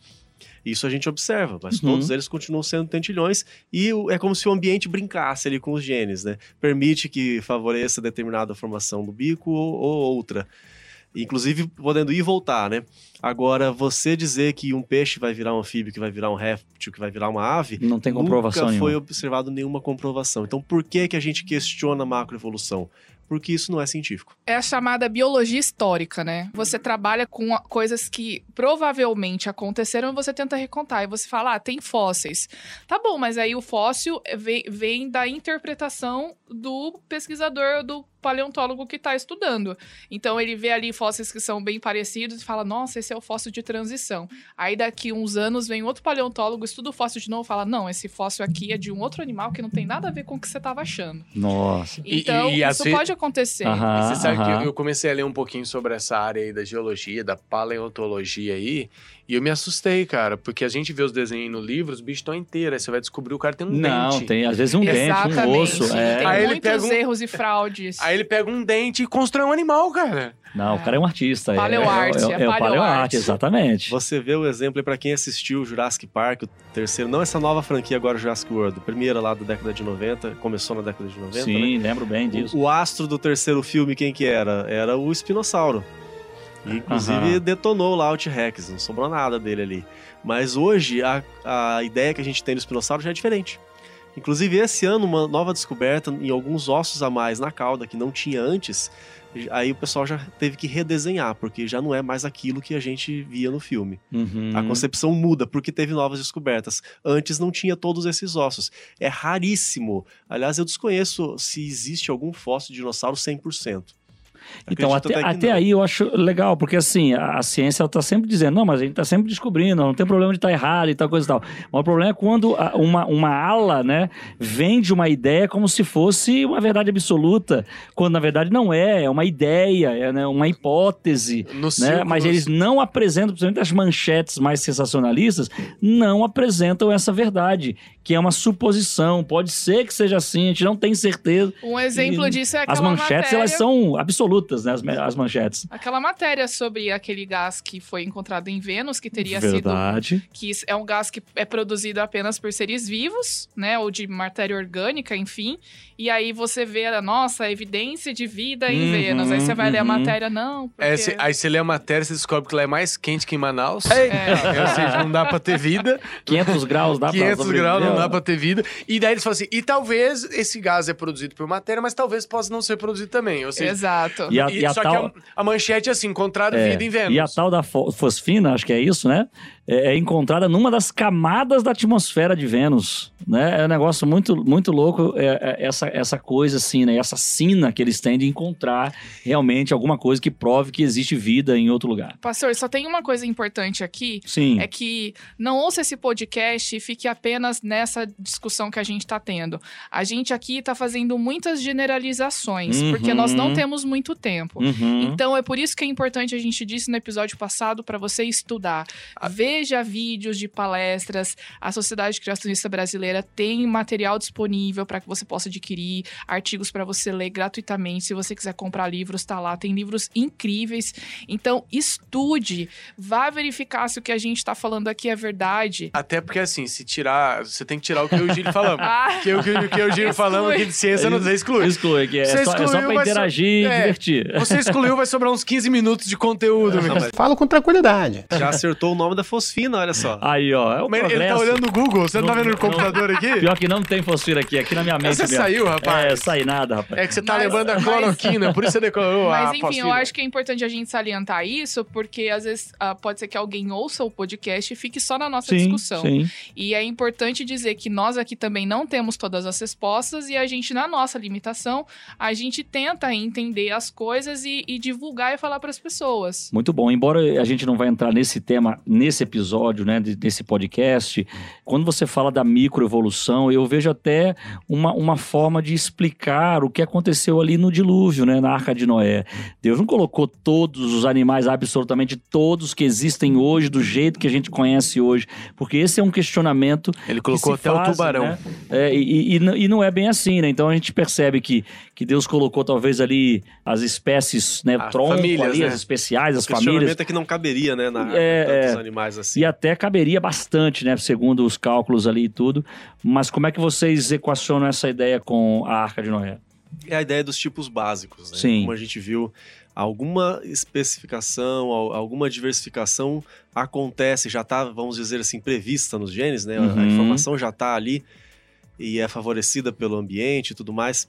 Isso a gente observa, mas Uhum. todos eles continuam sendo tentilhões e é como se o ambiente brincasse ali com os genes, né? Permite que favoreça determinada formação do bico ou, ou outra. Inclusive podendo ir e voltar, né? Agora, você dizer que um peixe vai virar um anfíbio, que vai virar um réptil, que vai virar uma ave, Não tem comprovação nunca foi nenhuma. observado nenhuma comprovação. Então, por que, que a gente questiona a macroevolução? Porque isso não é científico. É a chamada biologia histórica, né? Você trabalha com coisas que provavelmente aconteceram e você tenta recontar. E você fala, ah, tem fósseis. Tá bom, mas aí o fóssil vem, vem da interpretação do pesquisador, do paleontólogo que está estudando. Então ele vê ali fósseis que são bem parecidos e fala, nossa, esse é o fóssil de transição. Aí daqui uns anos vem outro paleontólogo, estuda o fóssil de novo e fala, não, esse fóssil aqui é de um outro animal que não tem nada a ver com o que você estava achando. Nossa. Então, e- e isso ve- pode acontecer. Aham. Você sabe aham. que eu, eu comecei a ler um pouquinho sobre essa área aí da geologia, da paleontologia aí, e eu me assustei, cara, porque a gente vê os desenhos no livro, os bichos estão inteiros, aí você vai descobrir o cara tem um Não, dente. tem às vezes um dente, um Exatamente. osso. É. Tem Aí ele muitos pega um- erros e fraudes. Aí ele pega um dente e constrói um animal, cara. Não, o cara é um artista. é- Paleoarte, é, é, é é, o paleoarte. exatamente. Você vê o exemplo aí pra quem assistiu Jurassic Park, o terceiro, não essa nova franquia agora, Jurassic World, a primeira lá da década de 90, começou na década de 90, né? Sim, lembro bem disso. O, o astro do terceiro filme, quem que era? Era o espinossauro. E, inclusive Aham. detonou lá o T-Rex, não sobrou nada dele ali. Mas hoje a, a ideia que a gente tem do espinossauro já é diferente. Inclusive esse ano uma nova descoberta em alguns ossos a mais na cauda que não tinha antes. Aí o pessoal já teve que redesenhar, porque já não é mais aquilo que a gente via no filme. Uhum. A concepção muda porque teve novas descobertas. Antes não tinha todos esses ossos. É raríssimo. Aliás, eu desconheço se existe algum fóssil de dinossauro 100%. Então, até, até aí eu acho legal, porque assim, a, a ciência está sempre dizendo, não, mas a gente está sempre descobrindo, não tem problema de estar errado e tal, coisa e tal. Mas o problema é quando a- uma, uma ala, né, vende uma ideia como se fosse uma verdade absoluta, quando na verdade não é, é uma ideia, é né, uma hipótese, No né? círculo- Mas eles não apresentam, principalmente as manchetes mais sensacionalistas, não apresentam essa verdade, que é uma suposição, pode ser que seja assim, a gente não tem certeza. Um exemplo E disso é As aquela manchetes, matéria... elas são absolutas, né? As, as manchetes. Aquela matéria sobre aquele gás que foi encontrado em Vênus, que teria sido Verdade. que isso é um gás que é produzido apenas por seres vivos, né, ou de matéria orgânica, enfim. E aí você vê, a nossa, evidência de vida em Uhum, Vênus. Aí você vai ler a uhum. matéria, não, porque... É, cê- aí você lê a matéria e você descobre que lá é mais quente que em Manaus. É. Ou seja, não dá pra ter vida. 500 graus dá pra 500 graus não dá ó. pra ter vida. E daí eles falam assim, e talvez esse gás é produzido por matéria, mas talvez possa não ser produzido também. Ou seja, Exato. E a, e a só tal, que a, a manchete é assim, encontrado é, vida em Vênus. e a tal da fo- fosfina, acho que é isso, né? É, é encontrada numa das camadas da atmosfera de Vênus, né? É um negócio muito, muito louco é, é essa, essa coisa assim, né? Essa sina que eles têm de encontrar realmente alguma coisa que prove que existe vida em outro lugar. Pastor, só tem uma coisa importante aqui, Sim. é que não ouça esse podcast e fique apenas nessa discussão que a gente está tendo. A gente aqui está fazendo muitas generalizações, Uhum. porque nós não temos muito tempo. Uhum. Então é por isso que é importante, a gente disse no episódio passado, para você estudar. Ver veja vídeos de palestras. A Sociedade Criacionista Brasileira tem material disponível para que você possa adquirir, artigos para você ler gratuitamente. Se você quiser comprar livros, está lá. Tem livros incríveis. Então, estude, vá verificar se o que a gente está falando aqui é verdade. Até porque, assim, se tirar. Você tem que tirar o que eu e o Gílio falamos. Ah. que eu, que, eu- que eu e o Gílio falamos aqui de ciência, não exclui. Exclui, que é Você só, é só excluiu, pra vai so- interagir e é, divertir. Você excluiu, vai sobrar uns 15 minutos de conteúdo. mesmo. Fala com tranquilidade. Já acertou o nome da fosfina, olha só. Aí, ó, é o Mas ele tá progresso. olhando no Google, você não, tá vendo no computador aqui? Pior que não tem fosfina aqui, aqui na minha mente Você mesmo. saiu, rapaz? É, saí nada, rapaz. É que você tá Mas- lembrando da mas- cloroquina, por isso você decorou a Mas enfim, eu fosfina. acho que é importante a gente salientar isso, porque às vezes ah, pode ser que alguém ouça o podcast e fique só na nossa Sim, discussão. sim. E é importante dizer que nós aqui também não temos todas as respostas e a gente, na nossa limitação, a gente tenta entender as coisas e, e divulgar e falar para as pessoas. Muito bom. Embora a gente não vai entrar nesse tema nesse episódio, né, de- desse podcast, quando você fala da microevolução, eu vejo até uma, uma forma de explicar o que aconteceu ali no dilúvio, né, na Arca de Noé. Deus não colocou todos os animais, absolutamente todos que existem hoje, do jeito que a gente conhece hoje, porque esse é um questionamento. Ele que colocou se até o faz, tubarão. né? É, e, e- e não é bem assim, né? Então a gente percebe que, que Deus colocou talvez ali as espécies, né? As tronco famílias, ali, né? as especiais, as o questionamento famílias. é que não caberia, né, na É, é. animais assim. E até caberia bastante, né? Segundo os cálculos ali e tudo. Mas como é que vocês equacionam essa ideia com a Arca de Noé? É a ideia dos tipos básicos, né? Sim. Como a gente viu, alguma especificação, al- alguma diversificação acontece, já está, vamos dizer assim, prevista nos genes, né? A- A Uhum. informação já está ali e é favorecida pelo ambiente e tudo mais,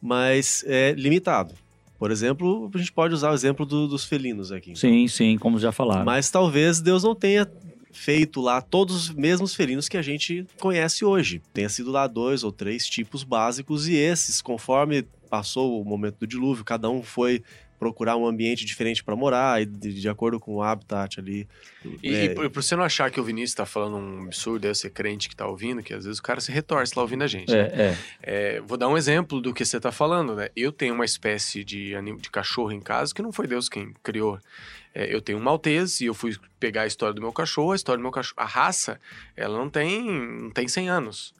mas é limitado. Por exemplo, a gente pode usar o exemplo do- dos felinos aqui. Sim, sim, como já falaram. Mas talvez Deus não tenha feito lá todos os mesmos felinos que a gente conhece hoje. Tenha sido lá dois ou três tipos básicos e esses, conforme passou o momento do dilúvio, cada um foi procurar um ambiente diferente para morar e de, de acordo com o habitat ali. E, É, e por, você não achar que o Vinícius tá falando um absurdo, deve ser crente que tá ouvindo, que às vezes o cara se retorce lá ouvindo a gente. né? É, é. É, vou dar um exemplo do que você tá falando, né? Eu tenho uma espécie de, de cachorro em casa que não foi Deus quem criou. É, eu tenho um maltese e eu fui pegar a história do meu cachorro. A história do meu cachorro, a raça, ela não tem, não tem 100 anos.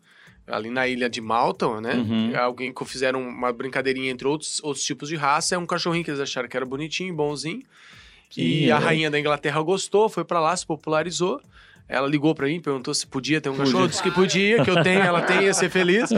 Ali na ilha de Malta, né? Uhum. Alguém que fizeram uma brincadeirinha entre outros, outros tipos de raça. É um cachorrinho que eles acharam que era bonitinho, bonzinho. e Sim, a é. rainha da Inglaterra gostou, foi pra lá, se popularizou. Ela ligou pra mim, perguntou se podia ter um cachorro, eu disse que podia, que eu tenho, ela tem, ia ser feliz.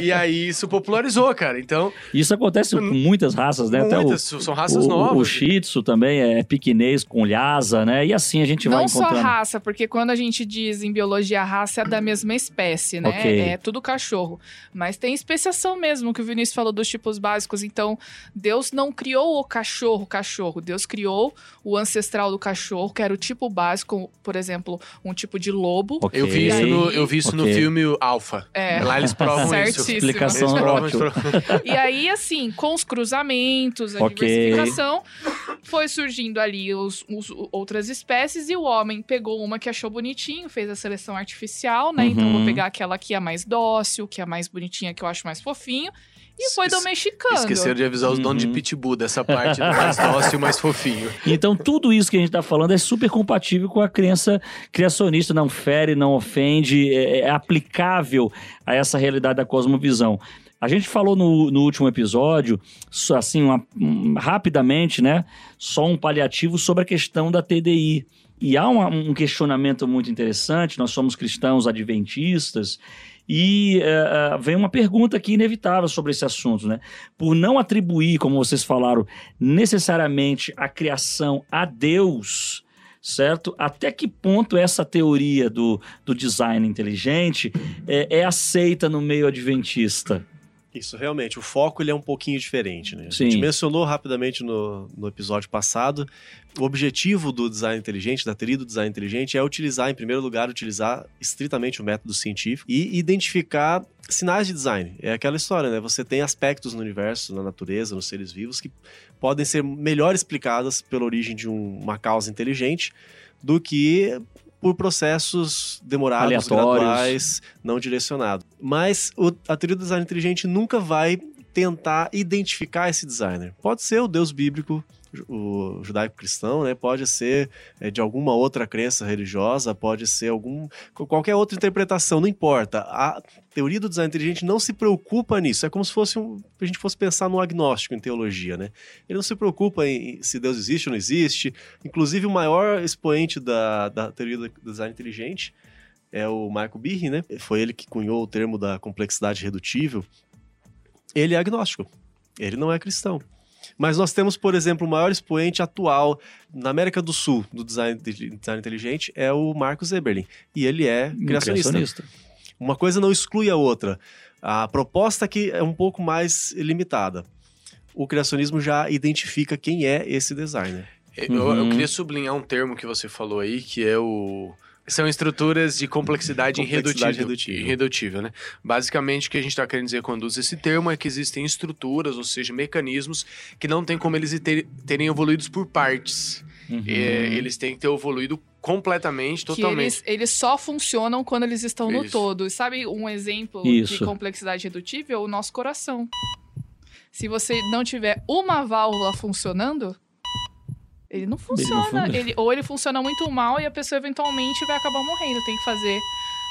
E aí isso popularizou, cara. Então, Isso acontece com muitas raças, né? Até o, Muitas, são raças o, novas. O Shih Tzu também é piquinês com lhasa, né? E assim a gente vai Não só encontrando. raça, porque quando a gente diz em biologia a raça é da mesma espécie, né? Ok. É tudo cachorro. Mas tem especiação mesmo, que o Vinícius falou dos tipos básicos. Então, Deus não criou o cachorro, cachorro. Deus criou o ancestral do cachorro, que era o tipo básico, por exemplo, um tipo de lobo. Ok. Eu vi isso, no, eu vi isso no Ok. filme Alpha. É. Lá eles provam isso. Certíssimo. Explicação provam, eles provam. E aí, assim, com os cruzamentos, a Ok. diversificação, foi surgindo ali os, os- outras espécies e o homem pegou uma que achou bonitinho, fez a seleção artificial, né? Então, Uhum. vou pegar aquela que é mais dócil, que é mais bonitinha, que eu acho mais fofinho, e foi Es- domesticando. Esqueceram de avisar os donos de Uhum. pitbull dessa parte do mais dócil e mais fofinho. Então, tudo isso que a gente está falando é super compatível com a crença criacionista, não fere, não ofende, é, é aplicável a essa realidade da cosmovisão. A gente falou no, no último episódio, só assim, uma- um, rapidamente, né? Só um paliativo sobre a questão da TDI. E há uma- um questionamento muito interessante, nós somos cristãos adventistas, e eh, vem uma pergunta aqui inevitável sobre esse assunto, né? Por não atribuir, como vocês falaram, necessariamente a criação a Deus, certo? Até que ponto essa teoria do, do design inteligente é, é aceita no meio adventista? Isso, realmente. O foco ele é um pouquinho diferente, né? A Sim. gente mencionou rapidamente no, no episódio passado. O objetivo do design inteligente, da teoria do design inteligente, é utilizar, em primeiro lugar, utilizar estritamente o método científico e identificar sinais de design. É aquela história, né? Você tem aspectos no universo, na natureza, nos seres vivos, que podem ser melhor explicadas pela origem de um- uma causa inteligente do que por processos demorados, Aleatórios. graduais, não direcionados. Mas o- a teoria do design inteligente nunca vai tentar identificar esse designer. Pode ser o deus bíblico, o judaico-cristão, né? Pode ser é, de alguma outra crença religiosa, pode ser algum qualquer outra interpretação, não importa. A teoria do design inteligente não se preocupa nisso. É como se fosse um, a gente fosse pensar no agnóstico em teologia, né? Ele não se preocupa em se Deus existe ou não existe. Inclusive, o maior expoente da, da teoria do design inteligente é o Michael Behe, né? Foi ele que cunhou o termo da complexidade redutível. Ele é agnóstico. Ele não é cristão. Mas nós temos, por exemplo, o maior expoente atual na América do Sul do design, design inteligente é o Marcos Eberlin. E ele é criacionista. criacionista. Uma coisa não exclui a outra. A proposta aqui é um pouco mais limitada. O criacionismo já identifica quem é esse designer. Eu, uhum. eu queria sublinhar um termo que você falou aí, que é o são estruturas de complexidade, complexidade irredutível, irredutível. né? Basicamente, o que a gente está querendo dizer quando usa esse termo é que existem estruturas, ou seja, mecanismos que não tem como eles ter, terem evoluídos por partes. Uhum. É, eles têm que ter evoluído completamente, totalmente. Eles, eles, só funcionam quando eles estão Isso. no todo. Sabe um exemplo Isso. de complexidade redutível? O nosso coração. Se você não tiver uma válvula funcionando, ele não funciona. Ele, ele ou ele funciona muito mal e a pessoa eventualmente vai acabar morrendo. Tem que fazer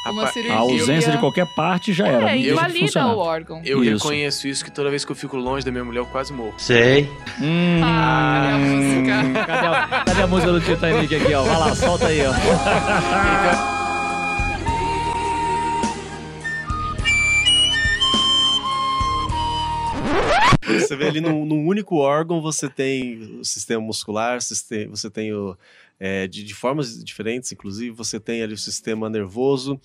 uma cirurgia. A ausência de qualquer parte já era. É, invalida o órgão. Eu isso. reconheço isso, que toda vez que eu fico longe da minha mulher, eu quase morro. Sei. Hum. Ah, cadê a música? Cadê a, cadê a música do Titanic aqui, ó? Vai lá, solta aí, ó. Você vê ali num, num, único órgão, você tem o sistema muscular, você tem o. É, de, de formas diferentes, inclusive, você tem ali o sistema nervoso.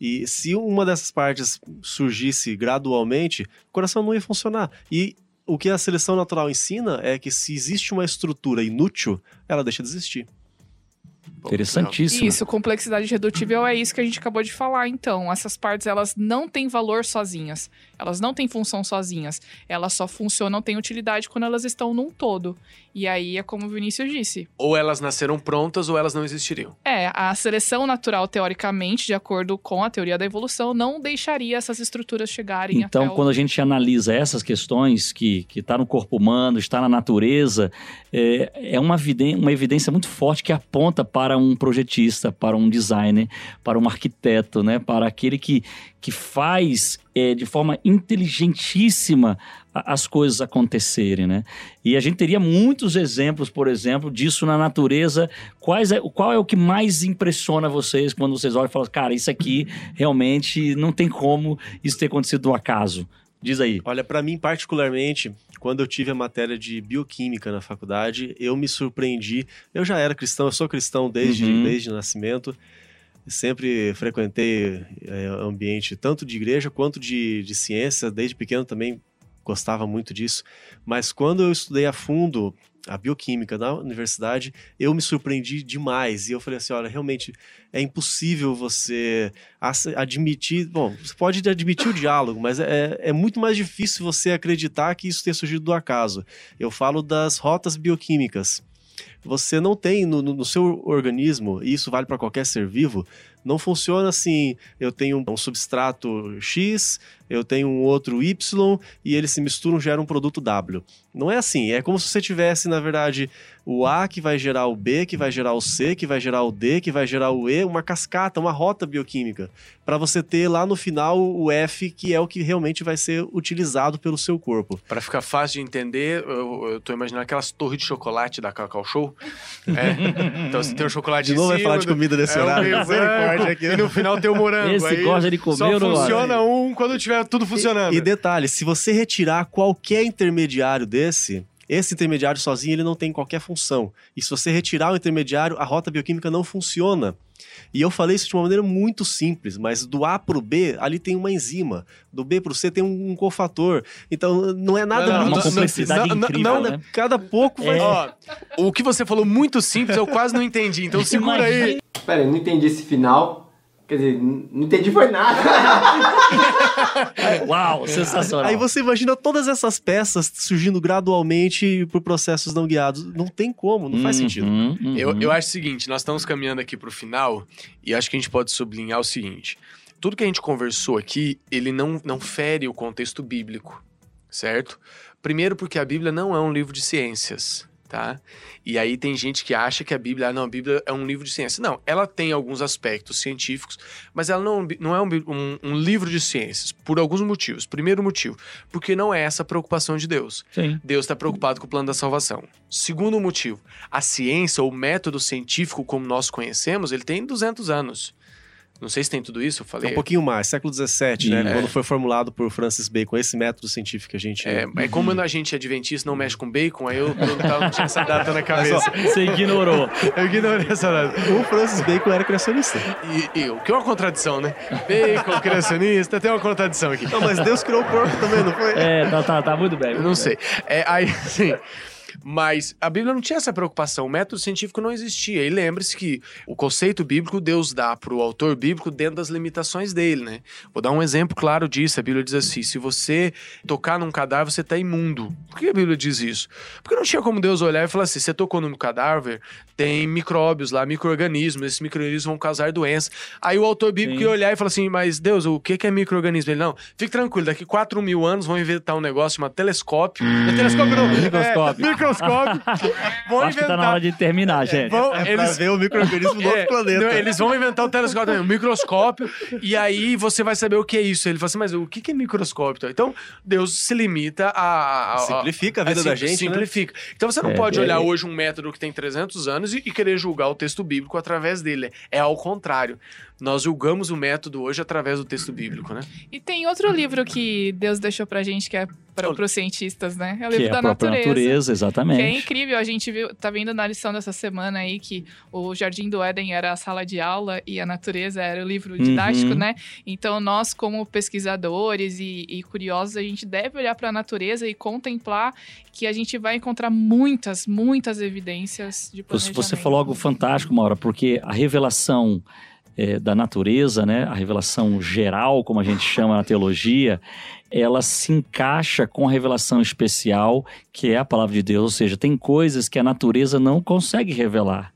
E se uma dessas partes surgisse gradualmente, o coração não ia funcionar. E o que a seleção natural ensina é que se existe uma estrutura inútil, ela deixa de existir. Interessantíssimo. Isso, complexidade redutível é isso que a gente acabou de falar, então. Essas partes, elas não têm valor sozinhas. Elas não têm função sozinhas. Elas só funcionam, têm utilidade quando elas estão num todo. E aí é como o Vinícius disse. Ou elas nasceram prontas ou elas não existiriam. É, a seleção natural, teoricamente, de acordo com a teoria da evolução, não deixaria essas estruturas chegarem Então, quando o... a gente analisa essas questões que está no corpo humano, está na natureza, é, é uma, uma evidência muito forte que aponta para para um projetista, para um designer, para um arquiteto, né? para aquele que, que faz é, de forma inteligentíssima as coisas acontecerem, né? E a gente teria muitos exemplos, por exemplo, disso na natureza. Quais é, qual é o que mais impressiona vocês quando vocês olham e falam, cara, isso aqui realmente não tem como isso ter acontecido do acaso? Diz aí. Olha, para mim particularmente, quando eu tive a matéria de bioquímica na faculdade, eu me surpreendi. Eu já era cristão, eu sou cristão desde, uhum. desde o nascimento. Sempre frequentei é, ambiente tanto de igreja quanto de, de ciência. Desde pequeno também gostava muito disso. Mas quando eu estudei a fundo a bioquímica na universidade, eu me surpreendi demais. E eu falei assim: olha, realmente é impossível você admitir. Bom, você pode admitir o diálogo, mas é, é muito mais difícil você acreditar que isso tenha surgido do acaso. Eu falo das rotas bioquímicas. Você não tem no, no seu organismo, e isso vale para qualquer ser vivo, não funciona assim, eu tenho um substrato X, eu tenho um outro Y e eles se misturam, geram um produto W. Não é assim, é como se você tivesse, na verdade, o A que vai gerar o B, que vai gerar o C, que vai gerar o D, que vai gerar o E, uma cascata, uma rota bioquímica, para você ter lá no final o F, que é o que realmente vai ser utilizado pelo seu corpo. Para ficar fácil de entender, eu, eu tô imaginando aquelas torres de chocolate da Cacau Show. É. Então você tem o chocolate de novo vai falar de comida nesse é horário. Aqui. E no final tem o morango. Esse aí gosta de comer só funciona um quando tiver tudo funcionando. E, e detalhe, se você retirar qualquer intermediário desse, esse intermediário sozinho ele não tem qualquer função. E se você retirar o intermediário, a rota bioquímica não funciona. E eu falei isso de uma maneira muito simples, mas do A para o B, ali tem uma enzima. Do B para o C tem um cofator. Então, não é nada... Não, não, uma complexidade não, incrível, não, né? Cada pouco vai... É. Ó, o que você falou muito simples, eu quase não entendi. Então segura aí. Pera, eu não entendi esse final. Quer dizer, não entendi foi nada. Uau, sensacional. Aí você imagina todas essas peças surgindo gradualmente por processos não guiados. Não tem como, não faz uhum, sentido. Uhum. Eu, eu acho o seguinte, nós estamos caminhando aqui para o final e acho que a gente pode sublinhar o seguinte. Tudo que a gente conversou aqui, ele não, não fere o contexto bíblico, certo? Primeiro porque a Bíblia não é um livro de ciências, tá? E aí tem gente que acha que a Bíblia, ah, não, a Bíblia é um livro de ciência. Não, ela tem alguns aspectos científicos, mas ela não, não é um, um, um livro de ciências, por alguns motivos. Primeiro motivo, porque não é essa a preocupação de Deus. Sim. Deus está preocupado com o plano da salvação. Segundo motivo, a ciência, ou método científico como nós conhecemos, ele tem 200 anos. Não sei se tem tudo isso, eu É falei. um pouquinho mais, século XVII, né? É. Quando foi formulado por Francis Bacon, esse método científico que a gente. É, é como a gente é adventista não mexe com bacon, aí eu, não tinha essa data na cabeça. ó, Você ignorou. Eu ignorei essa data. o Francis Bacon era criacionista. E, e o que é uma contradição, né? Bacon, criacionista, tem uma contradição aqui. Não, mas Deus criou o porco também, não foi? É, tá, tá, tá muito bem. Eu não sei. É, aí, sim. Mas a Bíblia não tinha essa preocupação, o método científico não existia. E lembre-se que o conceito bíblico Deus dá para o autor bíblico dentro das limitações dele, né? Vou dar um exemplo claro disso. A Bíblia diz assim: se você tocar num cadáver, você está imundo. Por que a Bíblia diz isso? Porque não tinha como Deus olhar e falar assim: você tocou no cadáver, tem micróbios lá, micro-organismos, esses micro-organismos vão causar doença. Aí o autor bíblico Sim. ia olhar e falar assim: mas Deus, o que é micro-organismo? Ele, não, fique tranquilo, daqui 4 mil anos vão inventar um negócio chamado telescópio. É telescópio, não. Microscópio. É, microscópio. Vão Acho que tá na hora de terminar, gente. Vão, É pra ver o micro-organismo do outro planeta. não, eles vão inventar o telescópio também, o microscópio, e aí você vai saber o que é isso. Ele fala assim, mas o que é microscópio? Então, Deus se limita a... a- a- Simplifica a vida da gente, né? Simplifica. Então, você não É, pode é- olhar hoje um método que tem 300 anos e, e querer julgar o texto bíblico através dele. É ao contrário. Nós julgamos o método hoje através do texto bíblico, né? E tem outro livro que Deus deixou pra gente, que é para os cientistas, né? É o Que livro é a da própria natureza. natureza, Que é exatamente. incrível, a gente viu, tá vendo na lição dessa semana aí que o Jardim do Éden era a sala de aula e a natureza era o livro didático, Uhum. né? Então nós, como pesquisadores e, e curiosos, a gente deve olhar para a natureza e contemplar que a gente vai encontrar muitas, muitas evidências de Você, planejamento. você falou algo fantástico, Maura, porque a revelação eh, da natureza, né, a revelação geral, como a gente chama na teologia, ela se encaixa com a revelação especial, que é a palavra de Deus. Ou seja, tem coisas que a natureza não consegue revelar,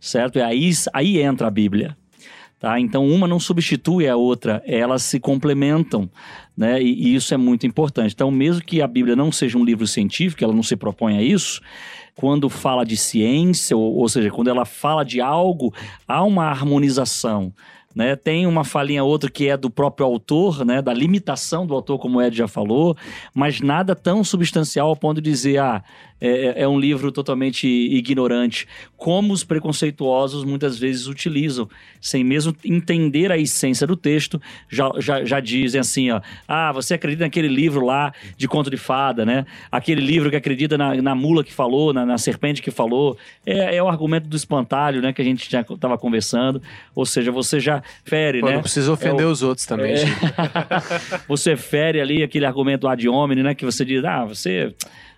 certo? E aí, aí entra a Bíblia. Tá? Então, uma não substitui a outra, elas se complementam, né? E, e isso é muito importante. Então, mesmo que a Bíblia não seja um livro científico, ela não se propõe a isso, quando fala de ciência, ou, ou seja, quando ela fala de algo, há uma harmonização. Né? Tem uma falinha outra que é do próprio autor, né? da limitação do autor, como o Ed já falou, mas nada tão substancial ao ponto de dizer, ah, é, é um livro totalmente ignorante, como os preconceituosos muitas vezes utilizam, sem mesmo entender a essência do texto, já, já, já dizem assim, ó, ah, você acredita naquele livro lá de conto de fada, né? Aquele livro que acredita na, na mula que falou, na, na serpente que falou, é, é o argumento do espantalho, né, que a gente já estava conversando, ou seja, você já fere, Pô, né? não precisa ofender É o- os outros também, É. gente. você fere ali aquele argumento ad hominem, né? Que você diz, ah, você.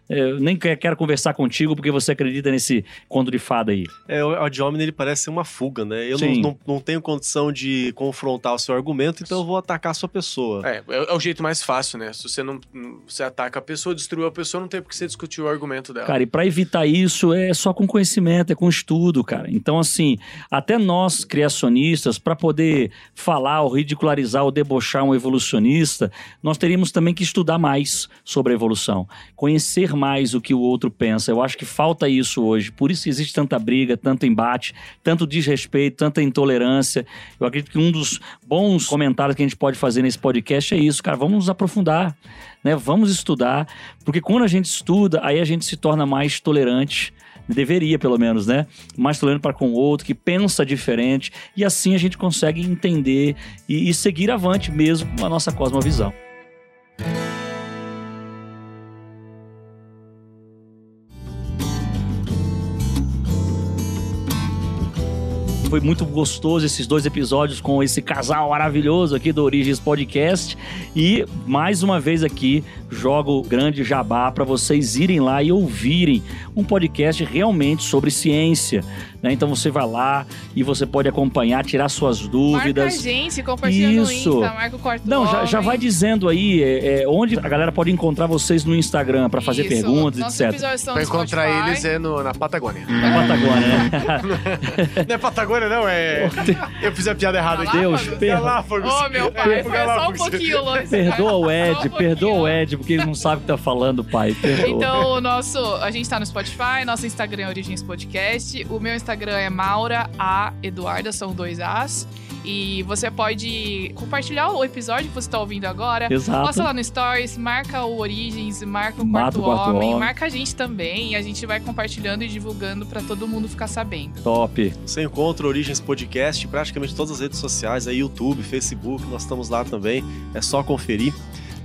Eu nem que- quero conversar contigo porque você acredita nesse conto de fada aí. É, o Ad hominem, ele parece ser uma fuga, né? Eu não, não, não tenho condição de confrontar o seu argumento, então eu vou atacar a sua pessoa. É, é, é o jeito mais fácil, né? Se você não não- você ataca a pessoa, destruiu a pessoa, não tem por que você discutir o argumento dela. Cara, e para evitar isso é só com conhecimento, é com estudo, cara. Então, assim, até nós criacionistas, para poder falar ou ridicularizar ou debochar um evolucionista, nós teríamos também que estudar mais sobre a evolução, conhecer mais o que o outro pensa. Eu acho que falta isso hoje. Por isso existe tanta briga, tanto embate, tanto desrespeito, tanta intolerância. Eu acredito que um dos bons comentários que a gente pode fazer nesse podcast é isso, cara. Vamos nos aprofundar né? Vamos estudar, porque quando a gente estuda, aí a gente se torna mais tolerante. Deveria, pelo menos, né? Mais tolerante para com o outro, que pensa diferente. E assim a gente consegue entender e, e seguir avante mesmo com a nossa cosmovisão. Foi muito gostoso esses dois episódios com esse casal maravilhoso aqui do Origens Podcast. E mais uma vez aqui jogo grande jabá para vocês irem lá e ouvirem um podcast realmente sobre ciência. Né? Então você vai lá e você pode acompanhar, tirar suas Marca a dúvidas. gente, compartilha no Isso. Insta, marca o quarto Não, do já, já vai dizendo aí é, é, onde a galera pode encontrar vocês no Instagram para fazer Isso. perguntas, Nossos etc. no encontrar Spotify. eles é no- na Patagônia. Na Patagônia, né? não é Patagônia, não, é. Eu fiz a piada errada aqui. Deus, perdoa. Galápagos. Ô, meu pai, só um pouquinho longe. Perdoa o um Ed, pouquinho. perdoa o Ed, porque ele não sabe o que tá falando, pai. Perdoa. Então, o nosso. A gente tá no Spotify, nosso Instagram é Origens Podcast. O meu Instagram é Maura A Eduarda, são dois As. E você pode compartilhar o episódio que você tá ouvindo agora. Exato. Posta lá no Stories, marca o Origens, marca o Quarto, o Quarto Homem, Homem. marca a gente também. E a gente vai compartilhando e divulgando pra todo mundo ficar sabendo. Top. Você encontra o Origens Podcast em praticamente todas as redes sociais, aí YouTube, Facebook, nós estamos lá também, é só conferir.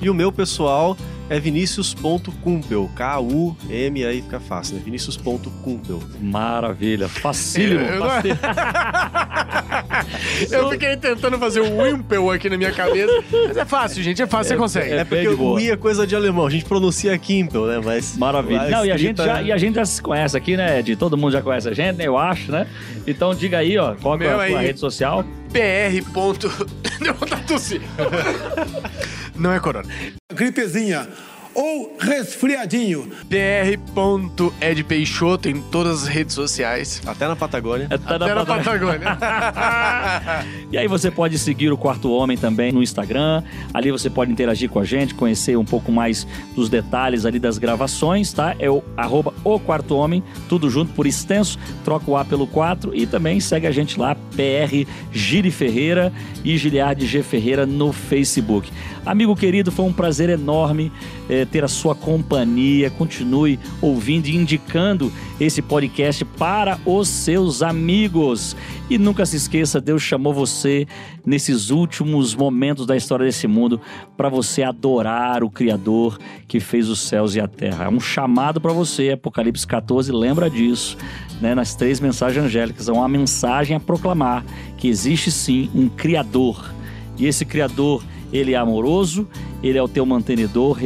E o meu pessoal é vinicius.cumpel, K-U-M, aí fica fácil, né? vinicius.cumpel. Maravilha. Facílimo. Eu, não- facílimo. eu fiquei tentando fazer um Wimpel aqui na minha cabeça. Mas é fácil, gente, é fácil, você consegue. É, bem porque o I é coisa de alemão, a gente pronuncia Kimpel, né? Mas Maravilha. Não, e a, gente escrita já, é- e a gente já se conhece aqui, né, Ed? Todo mundo já conhece a gente, né? Eu acho, né? Então diga aí, ó, qual é a tua aí. rede social? PR. ponto- vontade de tossir. Não é corona. Gripezinha ou resfriadinho. PR.edpeixoto em todas as redes sociais. Até na Patagônia. É, tá Até na Patagônia. Patagônia. E aí você pode seguir o Quarto Homem também no Instagram. Ali você pode interagir com a gente, conhecer um pouco mais dos detalhes ali das gravações, tá? É o arroba o Quarto Homem, tudo junto por extenso. Troca o A pelo 4 e também segue a gente lá, PR Giri Ferreira e Giliardi G Ferreira no Facebook. Amigo querido, foi um prazer enorme eh, ter a sua companhia. Continue ouvindo e indicando esse podcast para os seus amigos. E nunca se esqueça, Deus chamou você nesses últimos momentos da história desse mundo para você adorar o Criador que fez os céus e a terra. É um chamado para você, Apocalipse 14, lembra disso. Né, nas três mensagens angélicas, é uma mensagem a proclamar que existe sim um Criador. E esse Criador, ele é amoroso, ele é o teu mantenedor,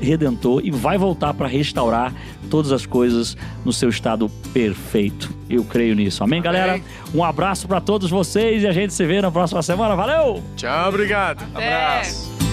redentor e vai voltar para restaurar todas as coisas no seu estado perfeito. Eu creio nisso. Amém, galera? Um abraço para todos vocês e a gente se vê na próxima semana. Valeu! Tchau, obrigado. Até. Abraço.